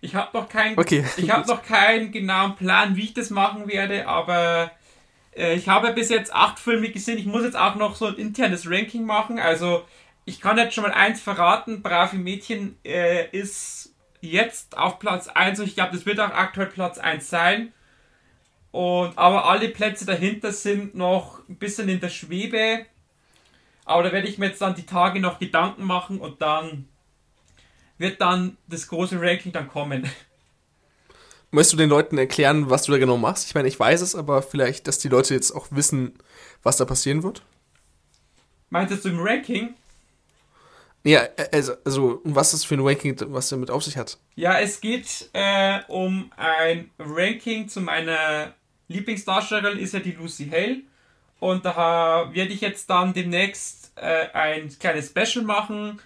Ich habe noch keinen okay. ich habe noch keinen genauen Plan, wie ich das machen werde, aber äh, ich habe bis jetzt acht Filme gesehen. Ich muss jetzt auch noch so ein internes Ranking machen. Also ich kann jetzt schon mal eins verraten: Brave Mädchen äh, ist jetzt auf Platz 1 und ich glaube, das wird auch aktuell Platz 1 sein. Und, aber alle Plätze dahinter sind noch ein bisschen in der Schwebe. Aber da werde ich mir jetzt dann die Tage noch Gedanken machen und dann wird dann das große Ranking dann kommen. *laughs* Möchtest du den Leuten erklären, was du da genau machst? Ich meine, ich weiß es, aber vielleicht, dass die Leute jetzt auch wissen, was da passieren wird? Meintest du im Ranking? Ja, also, also was ist für ein Ranking, was damit auf sich hat? Ja, es geht äh, um ein Ranking zu meiner Lieblingsdarstellerin ist ja die Lucy Hale. Und da werde ich jetzt dann demnächst äh, ein kleines Special machen,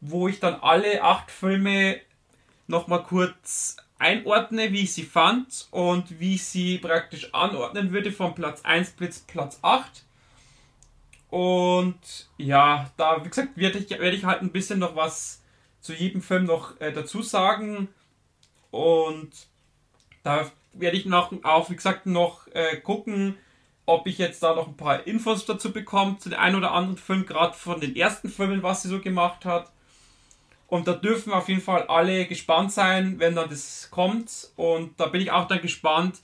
wo ich dann alle acht Filme nochmal kurz einordne, wie ich sie fand und wie ich sie praktisch anordnen würde von Platz 1 bis Platz 8. Und ja, da, wie gesagt, werde ich, werde ich halt ein bisschen noch was zu jedem Film noch äh, dazu sagen. Und da werde ich noch, auch, wie gesagt, noch äh, gucken, ob ich jetzt da noch ein paar Infos dazu bekomme, zu dem einen oder anderen Film, gerade von den ersten Filmen, was sie so gemacht hat. Und da dürfen auf jeden Fall alle gespannt sein, wenn dann das kommt. Und da bin ich auch dann gespannt,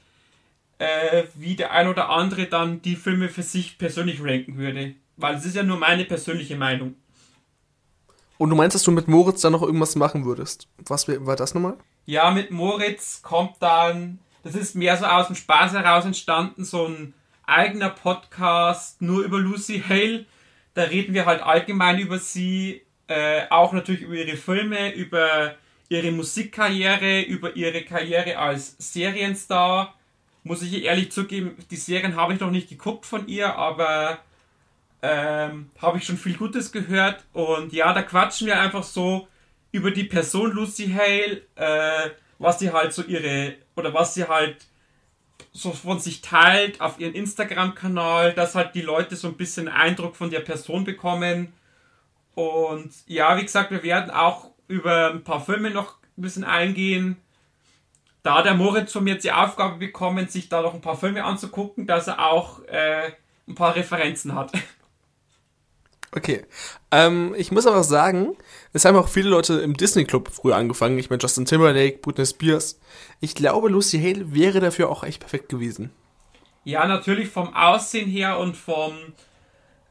äh, wie der ein oder andere dann die Filme für sich persönlich ranken würde. Weil es ist ja nur meine persönliche Meinung. Und du meinst, dass du mit Moritz dann noch irgendwas machen würdest? Was war das nochmal? Ja, mit Moritz kommt dann das ist mehr so aus dem Spaß heraus entstanden, so ein eigener Podcast nur über Lucy Hale. Da reden wir halt allgemein über sie, äh, auch natürlich über ihre Filme, über ihre Musikkarriere, über ihre Karriere als Serienstar. Muss ich ehrlich zugeben, die Serien habe ich noch nicht geguckt von ihr, aber ähm, habe ich schon viel Gutes gehört. Und ja, da quatschen wir einfach so über die Person Lucy Hale, äh, was sie halt so ihre oder was sie halt so von sich teilt auf ihren Instagram-Kanal, dass halt die Leute so ein bisschen Eindruck von der Person bekommen. Und ja, wie gesagt, wir werden auch über ein paar Filme noch ein bisschen eingehen. Da der Moritz von mir jetzt die Aufgabe bekommen, sich da noch ein paar Filme anzugucken, dass er auch äh, ein paar Referenzen hat. *laughs* Okay. Ähm, ich muss aber sagen, es haben auch viele Leute im Disney Club früher angefangen. Ich meine, Justin Timberlake, Britney Spears. Ich glaube, Lucy Hale wäre dafür auch echt perfekt gewesen. Ja, natürlich vom Aussehen her und vom,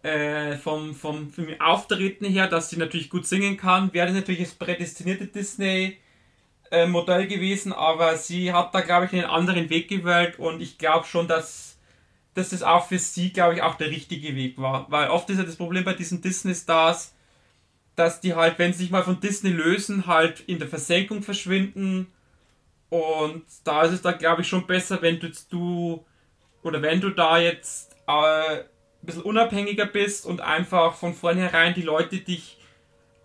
äh, vom, vom, vom Auftreten her, dass sie natürlich gut singen kann, wäre das natürlich das prädestinierte Disney-Modell äh, gewesen, aber sie hat da, glaube ich, einen anderen Weg gewählt und ich glaube schon, dass dass das auch für sie, glaube ich, auch der richtige Weg war. Weil oft ist ja das Problem bei diesen Disney-Stars, dass die halt, wenn sie sich mal von Disney lösen, halt in der Versenkung verschwinden. Und da ist es dann, glaube ich, schon besser, wenn du, du oder wenn du da jetzt äh, ein bisschen unabhängiger bist und einfach von vornherein die Leute dich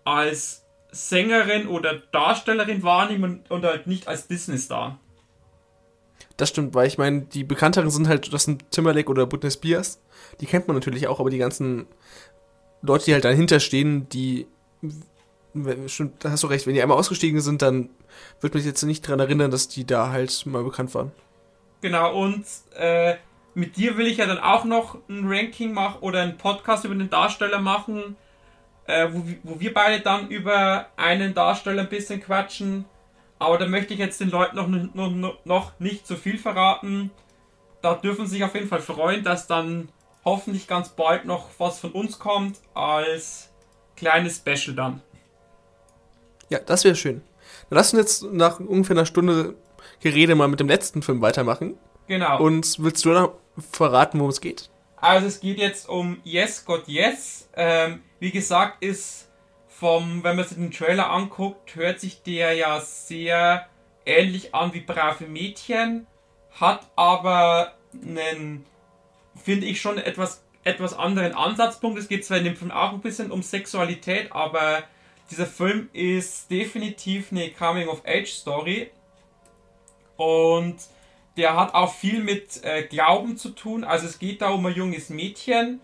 als Sängerin oder Darstellerin wahrnehmen und halt nicht als Disney-Star. Das stimmt, weil ich meine, die bekannteren sind halt das sind Timberlake oder Britney Spears. Die kennt man natürlich auch, aber die ganzen Leute, die halt dahinter stehen, die stimmt, da hast du recht, wenn die einmal ausgestiegen sind, dann wird mich jetzt nicht daran erinnern, dass die da halt mal bekannt waren. Genau, und äh, mit dir will ich ja dann auch noch ein Ranking machen oder einen Podcast über den Darsteller machen, äh, wo, wo wir beide dann über einen Darsteller ein bisschen quatschen. Aber da möchte ich jetzt den Leuten noch, noch, noch nicht zu viel verraten. Da dürfen sie sich auf jeden Fall freuen, dass dann hoffentlich ganz bald noch was von uns kommt als kleines Special dann. Ja, das wäre schön. Dann lass uns jetzt nach ungefähr einer Stunde Gerede mal mit dem letzten Film weitermachen. Genau. Und willst du noch verraten, worum es geht? Also es geht jetzt um Yes God Yes. Ähm, wie gesagt, ist vom, wenn man sich den Trailer anguckt, hört sich der ja sehr ähnlich an wie Brave Mädchen, hat aber einen, finde ich schon etwas, etwas anderen Ansatzpunkt. Es geht zwar in dem Film auch ein bisschen um Sexualität, aber dieser Film ist definitiv eine Coming-of-Age-Story und der hat auch viel mit äh, Glauben zu tun. Also es geht da um ein junges Mädchen,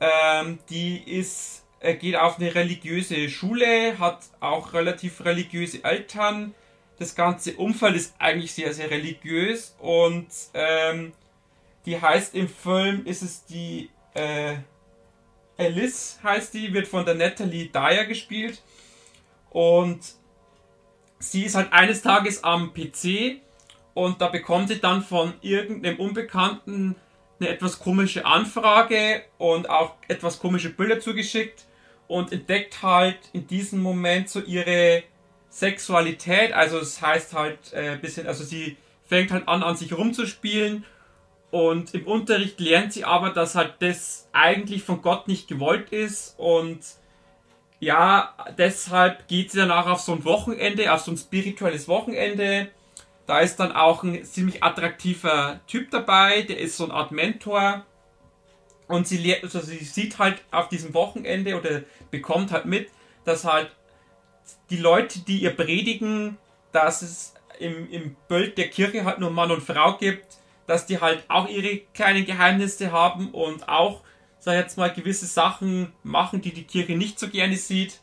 ähm, die ist, äh, geht auf eine religiöse Schule, hat auch relativ religiöse Eltern. Das ganze Umfeld ist eigentlich sehr, sehr religiös und ähm, die heißt im Film, ist es die äh, Alice heißt die, wird von der Natalie Dyer gespielt und sie ist halt eines Tages am PC und da bekommt sie dann von irgendeinem Unbekannten eine etwas komische Anfrage und auch etwas komische Bilder zugeschickt und entdeckt halt in diesem Moment so ihre Sexualität. Also es heißt halt äh, ein bisschen, also sie fängt halt an, an sich rumzuspielen und im Unterricht lernt sie aber, dass halt das eigentlich von Gott nicht gewollt ist und ja, deshalb geht sie danach auf so ein Wochenende, auf so ein spirituelles Wochenende da ist dann auch ein ziemlich attraktiver Typ dabei, der ist so eine Art Mentor. Und sie, also sie sieht halt auf diesem Wochenende oder bekommt halt mit, dass halt die Leute, die ihr predigen, dass es im, im Bild der Kirche halt nur Mann und Frau gibt, dass die halt auch ihre kleinen Geheimnisse haben und auch, sag ich jetzt mal, gewisse Sachen machen, die die Kirche nicht so gerne sieht.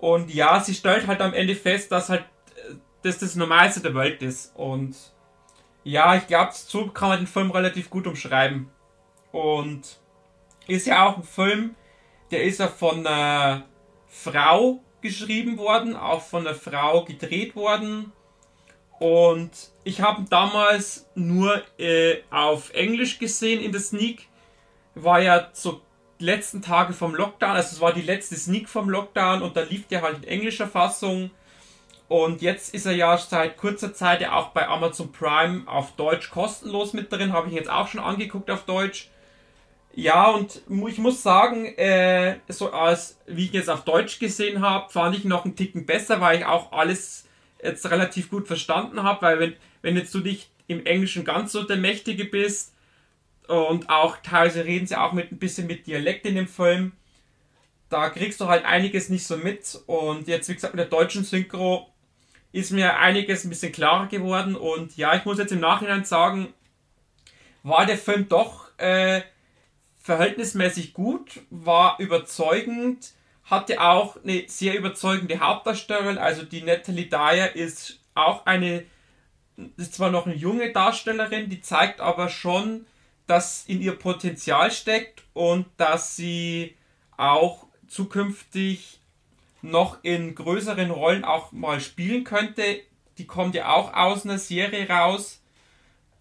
Und ja, sie stellt halt am Ende fest, dass halt das das Normalste der Welt ist. Und ja, ich glaube, so kann man den Film relativ gut umschreiben. Und ist ja auch ein Film, der ist ja von einer Frau geschrieben worden, auch von einer Frau gedreht worden. Und ich habe damals nur äh, auf Englisch gesehen in der Sneak. War ja zu letzten Tage vom Lockdown, also es war die letzte Sneak vom Lockdown und da lief der halt in englischer Fassung. Und jetzt ist er ja seit kurzer Zeit ja auch bei Amazon Prime auf Deutsch kostenlos mit drin. Habe ich jetzt auch schon angeguckt auf Deutsch. Ja, und ich muss sagen, äh, so als wie ich jetzt auf Deutsch gesehen habe, fand ich noch einen Ticken besser, weil ich auch alles jetzt relativ gut verstanden habe, weil wenn, wenn jetzt du dich im Englischen ganz so der Mächtige bist und auch teilweise reden sie auch mit ein bisschen mit Dialekt in dem Film, da kriegst du halt einiges nicht so mit und jetzt wie gesagt mit der deutschen Synchro ist mir einiges ein bisschen klarer geworden. Und ja, ich muss jetzt im Nachhinein sagen, war der Film doch äh, verhältnismäßig gut, war überzeugend, hatte auch eine sehr überzeugende Hauptdarstellerin. Also die Natalie Dyer ist auch eine, ist zwar noch eine junge Darstellerin, die zeigt aber schon, dass in ihr Potenzial steckt und dass sie auch zukünftig noch in größeren Rollen auch mal spielen könnte. Die kommt ja auch aus einer Serie raus.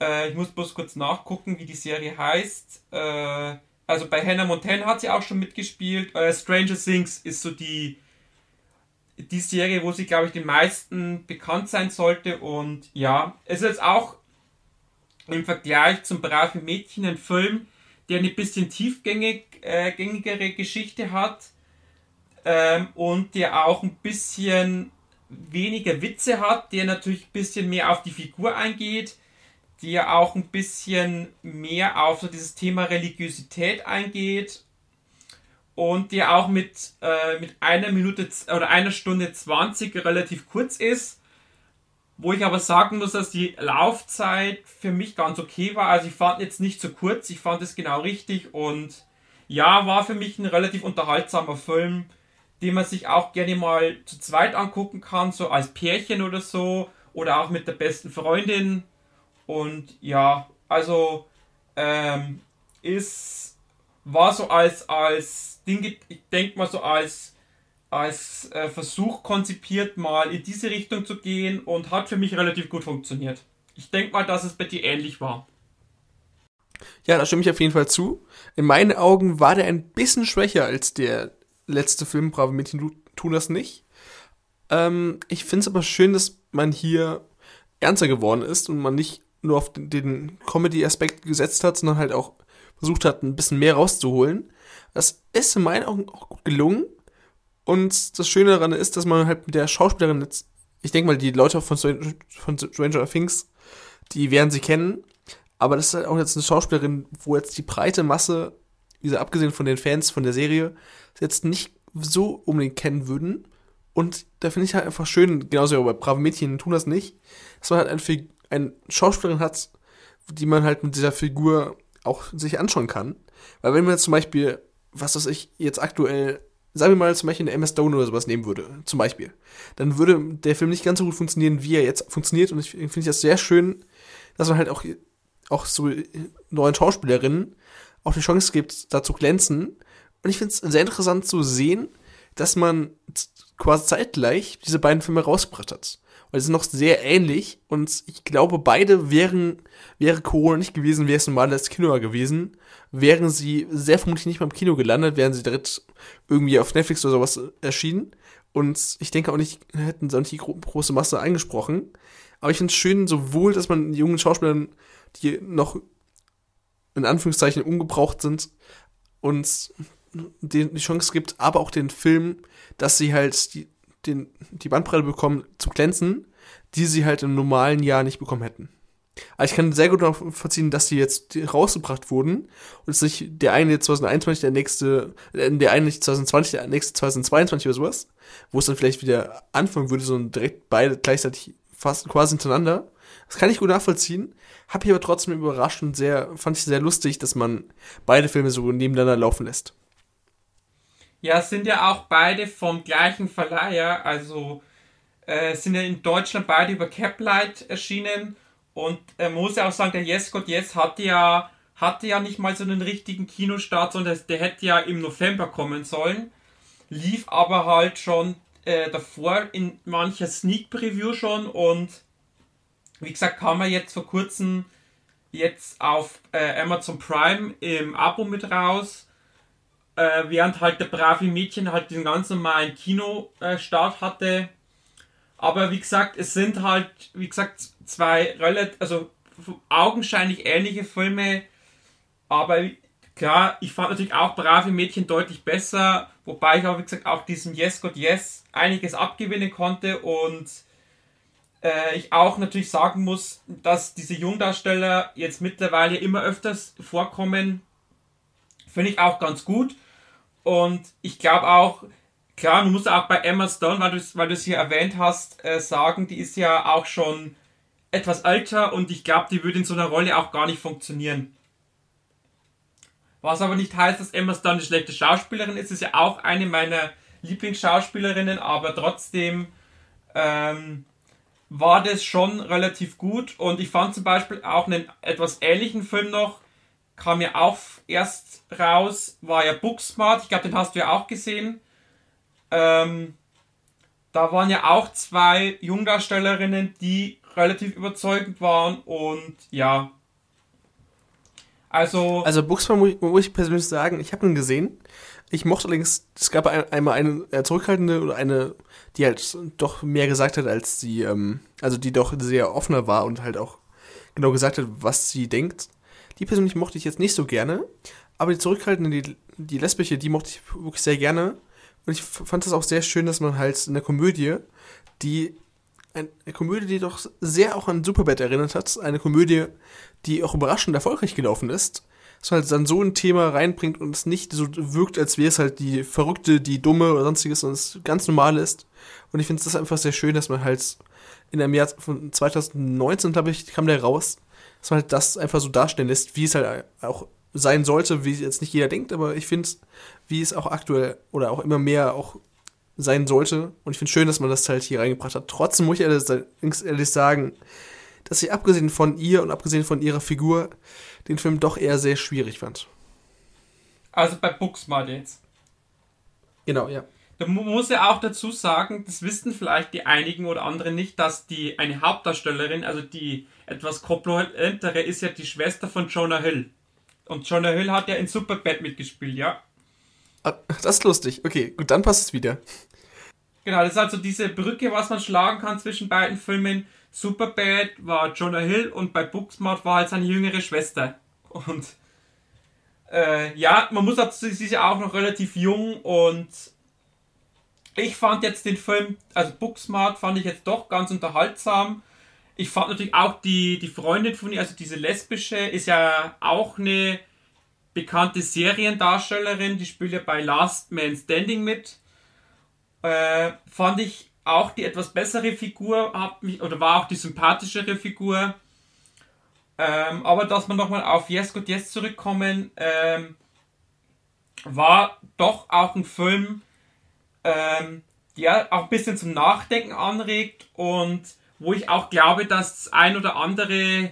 Äh, ich muss bloß kurz nachgucken, wie die Serie heißt. Äh, also bei Hannah Montana hat sie auch schon mitgespielt. Äh, Stranger Things ist so die, die Serie, wo sie, glaube ich, den meisten bekannt sein sollte. Und ja, es ist auch im Vergleich zum Brave Mädchen ein Film, der eine bisschen tiefgängigere äh, Geschichte hat ähm, und der auch ein bisschen weniger Witze hat, der natürlich ein bisschen mehr auf die Figur eingeht, der auch ein bisschen mehr auf so dieses Thema Religiosität eingeht und der auch mit, äh, mit einer Minute oder einer Stunde 20 relativ kurz ist. Wo ich aber sagen muss, dass die Laufzeit für mich ganz okay war. Also ich fand jetzt nicht so kurz, ich fand es genau richtig und ja, war für mich ein relativ unterhaltsamer Film den man sich auch gerne mal zu zweit angucken kann, so als Pärchen oder so, oder auch mit der besten Freundin. Und ja, also ähm, ist war so als als Ding, ich denke mal so als als äh, Versuch konzipiert, mal in diese Richtung zu gehen und hat für mich relativ gut funktioniert. Ich denke mal, dass es bei dir ähnlich war. Ja, da stimme ich auf jeden Fall zu. In meinen Augen war der ein bisschen schwächer als der letzte Film, Brave Mädchen tun das nicht. Ähm, ich finde es aber schön, dass man hier ernster geworden ist und man nicht nur auf den, Comedy-Aspekt gesetzt hat, sondern halt auch versucht hat, ein bisschen mehr rauszuholen. Das ist in meinen Augen auch gut gelungen. Und das Schöne daran ist, dass man halt mit der Schauspielerin jetzt, ich denke mal, die Leute von, von Stranger Things, die werden sie kennen. Aber das ist halt auch jetzt eine Schauspielerin, wo jetzt die breite Masse, wie abgesehen von den Fans von der Serie, jetzt nicht so unbedingt kennen würden. Und da finde ich halt einfach schön, genauso wie bei Brave Mädchen tun das nicht, dass man halt eine, eine Schauspielerin hat, die man halt mit dieser Figur auch sich anschauen kann. Weil wenn man jetzt zum Beispiel, was weiß ich, jetzt aktuell, sagen wir mal zum Beispiel eine Emma Stone oder sowas nehmen würde, zum Beispiel, dann würde der Film nicht ganz so gut funktionieren, wie er jetzt funktioniert. Und ich finde das sehr schön, dass man halt auch, auch so neuen Schauspielerinnen auch die Chance gibt, da zu glänzen. Und ich finde es sehr interessant zu sehen, dass man quasi zeitgleich diese beiden Filme rausgebracht hat. Weil sie sind noch sehr ähnlich und ich glaube, beide wären, wäre Corona nicht gewesen, wäre es normal das Kino gewesen, wären sie sehr vermutlich nicht beim Kino gelandet, wären sie direkt irgendwie auf Netflix oder sowas erschienen. Und ich denke auch nicht, hätten sie auch nicht die große Masse eingesprochen. Aber ich finde es schön, sowohl, dass man jungen Schauspielern, die noch in Anführungszeichen ungebraucht sind, uns die Chance gibt, aber auch den Film, dass sie halt die, den, die Bandbreite bekommen, zu glänzen, die sie halt im normalen Jahr nicht bekommen hätten. Aber ich kann sehr gut nachvollziehen, dass die jetzt rausgebracht wurden und es nicht der eine jetzt 2021, der nächste, äh, der eine nicht 2020, der nächste 2022 oder sowas, wo es dann vielleicht wieder anfangen würde, so direkt beide gleichzeitig fast quasi hintereinander. Das kann ich gut nachvollziehen. Hab ich aber trotzdem überrascht und sehr, fand ich sehr lustig, dass man beide Filme so nebeneinander laufen lässt. Ja, sind ja auch beide vom gleichen Verleiher, also äh, sind ja in Deutschland beide über Caplight erschienen und äh, muss ja auch sagen, der Yes God Yes hatte ja, hatte ja nicht mal so einen richtigen Kinostart, sondern der hätte ja im November kommen sollen, lief aber halt schon äh, davor in mancher Sneak Preview schon und wie gesagt, kam er jetzt vor kurzem jetzt auf äh, Amazon Prime im Abo mit raus äh, während halt der brave Mädchen halt den ganz normalen Kinostart hatte. Aber wie gesagt, es sind halt, wie gesagt, zwei relativ, also augenscheinlich ähnliche Filme. Aber klar, ich fand natürlich auch brave Mädchen deutlich besser, wobei ich auch, wie gesagt, auch diesem Yes God Yes einiges abgewinnen konnte und äh, ich auch natürlich sagen muss, dass diese Jungdarsteller jetzt mittlerweile immer öfters vorkommen. Finde ich auch ganz gut. Und ich glaube auch, klar, du musst auch bei Emma Stone, weil du es weil hier erwähnt hast, äh, sagen, die ist ja auch schon etwas älter und ich glaube, die würde in so einer Rolle auch gar nicht funktionieren. Was aber nicht heißt, dass Emma Stone eine schlechte Schauspielerin ist, ist ja auch eine meiner Lieblingsschauspielerinnen, aber trotzdem ähm, war das schon relativ gut und ich fand zum Beispiel auch einen etwas ähnlichen Film noch, kam ja auch erst raus, war ja Booksmart. Ich glaube, den hast du ja auch gesehen. Ähm, da waren ja auch zwei Jungdarstellerinnen, die relativ überzeugend waren und ja. Also. Also Booksmart muss, muss ich persönlich sagen, ich habe ihn gesehen. Ich mochte allerdings, es gab ein, einmal eine äh, zurückhaltende oder eine, die halt doch mehr gesagt hat, als sie, ähm, also die doch sehr offener war und halt auch genau gesagt hat, was sie denkt. Die persönlich mochte ich jetzt nicht so gerne, aber die zurückhaltende, die, die lesbische, die mochte ich wirklich sehr gerne. Und ich fand das auch sehr schön, dass man halt in der Komödie, die eine Komödie, die doch sehr auch an Superbad erinnert hat, eine Komödie, die auch überraschend erfolgreich gelaufen ist, dass man halt dann so ein Thema reinbringt und es nicht so wirkt, als wäre es halt die Verrückte, die Dumme oder sonstiges, sondern es ganz normal ist. Und ich finde es einfach sehr schön, dass man halt in einem Jahr von 2019, glaube ich, kam der raus, dass man halt das einfach so darstellen lässt, wie es halt auch sein sollte, wie jetzt nicht jeder denkt, aber ich finde, wie es auch aktuell oder auch immer mehr auch sein sollte. Und ich finde schön, dass man das halt hier reingebracht hat. Trotzdem muss ich ehrlich, ehrlich sagen, dass ich abgesehen von ihr und abgesehen von ihrer Figur den Film doch eher sehr schwierig fand. Also bei Booksmart jetzt. Genau, ja. Da muss ja auch dazu sagen, das wissen vielleicht die einigen oder anderen nicht, dass die eine Hauptdarstellerin, also die etwas korpulentere, ist ja die Schwester von Jonah Hill. Und Jonah Hill hat ja in Superbad mitgespielt, ja. Ah, das ist lustig. Okay, gut, dann passt es wieder. Genau, das ist also diese Brücke, was man schlagen kann zwischen beiden Filmen. Superbad war Jonah Hill und bei Booksmart war halt seine jüngere Schwester. Und äh, ja, man muss dazu, sie ist ja auch noch relativ jung und ich fand jetzt den Film, also Booksmart fand ich jetzt doch ganz unterhaltsam. Ich fand natürlich auch die, die Freundin von ihr, also diese lesbische, ist ja auch eine bekannte Seriendarstellerin, die spielt ja bei Last Man Standing mit. Äh, fand ich auch die etwas bessere Figur, hat mich, oder war auch die sympathischere Figur. Ähm, aber dass wir nochmal auf Yes Good Yes zurückkommen, ähm, war doch auch ein Film, ähm, der auch ein bisschen zum Nachdenken anregt und wo ich auch glaube, dass ein oder andere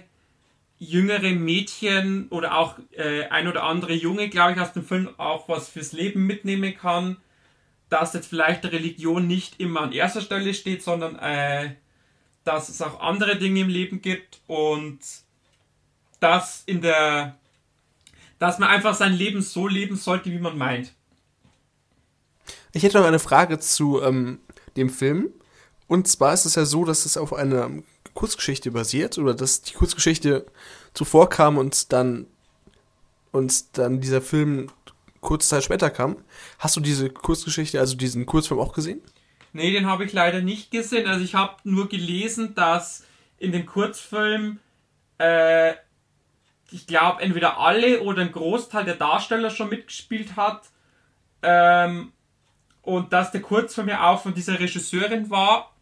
jüngere Mädchen oder auch äh, ein oder andere Junge, glaube ich, aus dem Film auch was fürs Leben mitnehmen kann, dass jetzt vielleicht Religion nicht immer an erster Stelle steht, sondern äh, dass es auch andere Dinge im Leben gibt und dass in der dass man einfach sein Leben so leben sollte, wie man meint. Ich hätte noch eine Frage zu ähm, dem Film. Und zwar ist es ja so, dass es auf einer Kurzgeschichte basiert oder dass die Kurzgeschichte zuvor kam und dann und dann dieser Film kurze Zeit später kam. Hast du diese Kurzgeschichte, also diesen Kurzfilm auch gesehen? Nee, den habe ich leider nicht gesehen. Also ich habe nur gelesen, dass in dem Kurzfilm, äh, ich glaube, entweder alle oder ein Großteil der Darsteller schon mitgespielt hat. Ähm, und dass der Kurzfilm ja auch von dieser Regisseurin war.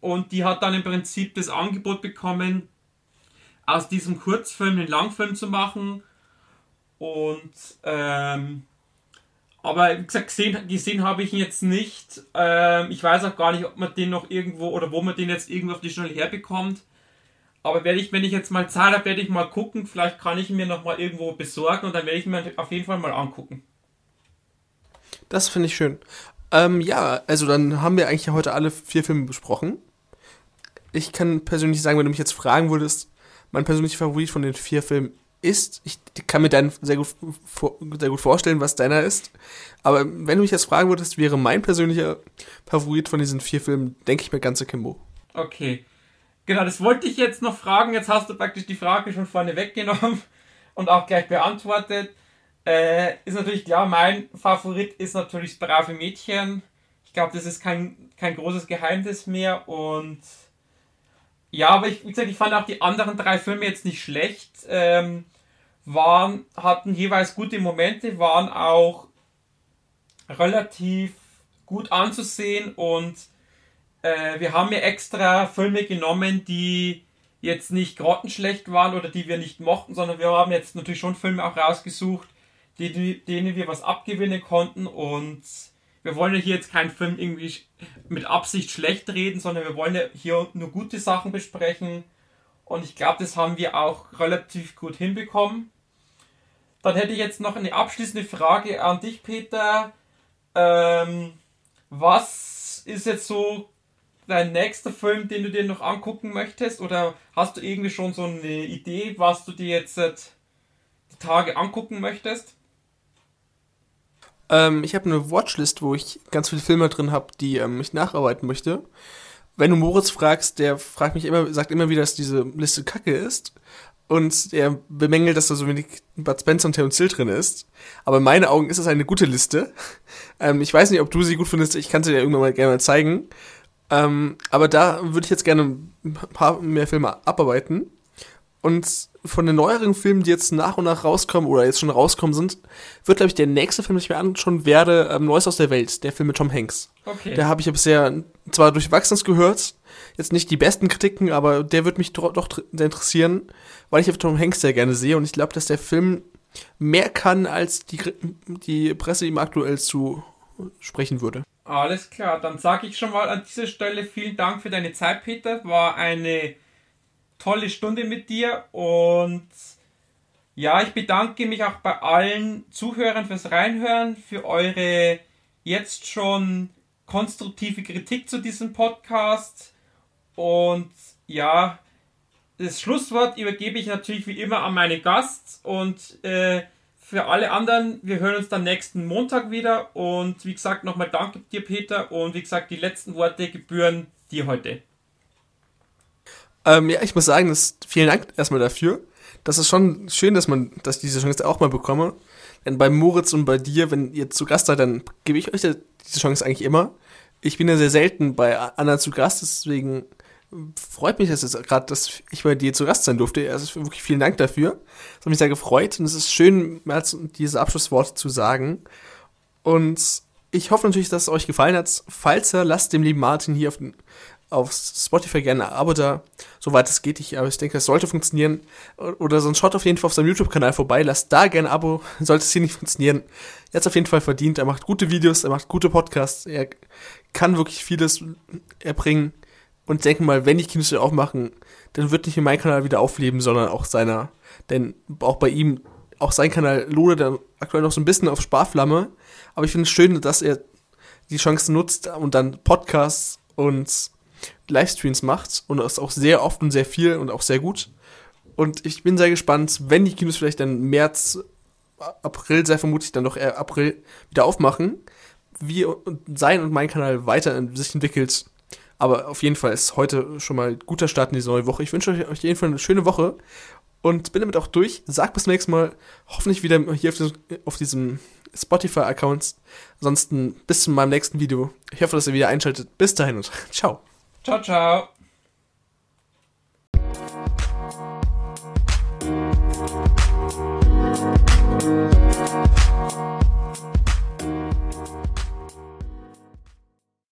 Und die hat dann im Prinzip das Angebot bekommen, aus diesem Kurzfilm einen Langfilm zu machen. Und ähm, aber wie gesagt, gesehen, gesehen habe ich ihn jetzt nicht. Ähm, ich weiß auch gar nicht, ob man den noch irgendwo oder wo man den jetzt irgendwo auf die Schnelle herbekommt. Aber werde ich, wenn ich jetzt mal Zeit habe, werde ich mal gucken. Vielleicht kann ich ihn mir noch mal irgendwo besorgen und dann werde ich mir auf jeden Fall mal angucken. Das finde ich schön. Ähm, ja, also dann haben wir eigentlich heute alle vier Filme besprochen. Ich kann persönlich sagen, wenn du mich jetzt fragen würdest, mein persönlicher Favorit von den vier Filmen ist, ich kann mir deinen sehr gut, sehr gut vorstellen, was deiner ist. Aber wenn du mich jetzt fragen würdest, wäre mein persönlicher Favorit von diesen vier Filmen, denke ich mir, ganze Kimbo. Okay. Genau, das wollte ich jetzt noch fragen. Jetzt hast du praktisch die Frage schon vorne weggenommen *laughs* und auch gleich beantwortet. Äh, ist natürlich klar, mein Favorit ist natürlich das brave Mädchen. Ich glaube, das ist kein, kein großes Geheimnis mehr. Und ja, aber ich, wie gesagt, ich fand auch die anderen drei Filme jetzt nicht schlecht. Ähm, waren, hatten jeweils gute Momente, waren auch relativ gut anzusehen und äh, wir haben ja extra Filme genommen, die jetzt nicht grottenschlecht waren oder die wir nicht mochten, sondern wir haben jetzt natürlich schon Filme auch rausgesucht, die, denen wir was abgewinnen konnten. Und wir wollen ja hier jetzt keinen Film irgendwie mit Absicht schlecht reden, sondern wir wollen ja hier nur gute Sachen besprechen. Und ich glaube, das haben wir auch relativ gut hinbekommen. Dann hätte ich jetzt noch eine abschließende Frage an dich, Peter. Ähm, was ist jetzt so dein nächster Film, den du dir noch angucken möchtest? Oder hast du irgendwie schon so eine Idee, was du dir jetzt die Tage angucken möchtest? Ähm, ich habe eine Watchlist, wo ich ganz viele Filme drin habe, die ähm, ich nacharbeiten möchte. Wenn du Moritz fragst, der fragt mich immer, sagt immer wieder, dass diese Liste kacke ist. Und er bemängelt, dass da so wenig Bud Spencer und Terence Hill drin ist. Aber in meinen Augen ist es eine gute Liste. *laughs* Ähm, ich weiß nicht, ob du sie gut findest. Ich kann sie dir irgendwann mal gerne mal zeigen. Ähm, aber da würde ich jetzt gerne ein paar mehr Filme abarbeiten. Und von den neueren Filmen, die jetzt nach und nach rauskommen oder jetzt schon rauskommen sind, wird, glaube ich, der nächste Film, den ich mir anschauen werde, ähm, Neues aus der Welt, der Film mit Tom Hanks. Okay. Der habe ich ja bisher zwar durchwachsenes gehört, jetzt nicht die besten Kritiken, aber der wird mich doch, interessieren, weil ich Tom Hanks sehr gerne sehe und ich glaube, dass der Film mehr kann, als die, die Presse ihm aktuell zu sprechen würde. Alles klar, dann sage ich schon mal an dieser Stelle vielen Dank für deine Zeit, Peter. War eine tolle Stunde mit dir und ja, ich bedanke mich auch bei allen Zuhörern fürs Reinhören, für eure jetzt schon konstruktive Kritik zu diesem Podcast und ja, das Schlusswort übergebe ich natürlich wie immer an meine Gast und äh, für alle anderen, wir hören uns dann nächsten Montag wieder und wie gesagt nochmal danke dir Peter und wie gesagt die letzten Worte gebühren dir heute. Ähm, ja, ich muss sagen, dass, vielen Dank erstmal dafür. Das ist schon schön, dass man, dass ich diese Chance auch mal bekomme. Denn bei Moritz und bei dir, wenn ihr zu Gast seid, dann gebe ich euch diese Chance eigentlich immer. Ich bin ja sehr selten bei Anna zu Gast, deswegen freut mich dass gerade, dass ich bei dir zu Gast sein durfte. Also wirklich vielen Dank dafür. Das hat mich sehr gefreut und es ist schön, mal diese Abschlussworte zu sagen. Und ich hoffe natürlich, dass es euch gefallen hat. Falls er, lasst dem lieben Martin hier auf, auf Spotify gerne ein Abo da, soweit es geht. Ich, aber ich denke, es sollte funktionieren. Oder sonst schaut auf jeden Fall auf seinem YouTube-Kanal vorbei. Lasst da gerne ein Abo, *laughs* sollte es hier nicht funktionieren. Er hat es auf jeden Fall verdient. Er macht gute Videos, er macht gute Podcasts. Er kann wirklich vieles erbringen. Und denke mal, wenn die Kinos wieder aufmachen, dann wird nicht nur mein Kanal wieder aufleben, sondern auch seiner. Denn auch bei ihm, auch sein Kanal lohnt dann aktuell noch so ein bisschen auf Sparflamme. Aber ich finde es schön, dass er die Chance nutzt und dann Podcasts und Livestreams macht und das auch sehr oft und sehr viel und auch sehr gut. Und ich bin sehr gespannt, wenn die Kinos vielleicht dann März, April, sehr vermutlich dann doch eher April wieder aufmachen, wie sein und mein Kanal weiter sich entwickelt. Aber auf jeden Fall ist heute schon mal guter Start in diese neue Woche. Ich wünsche euch auf jeden Fall eine schöne Woche und bin damit auch durch. Sag bis zum nächsten Mal. Hoffentlich wieder hier auf, diesem, auf diesem Spotify-Account. Ansonsten bis zu meinem nächsten Video. Ich hoffe, dass ihr wieder einschaltet. Bis dahin und *laughs* ciao. Ciao, ciao.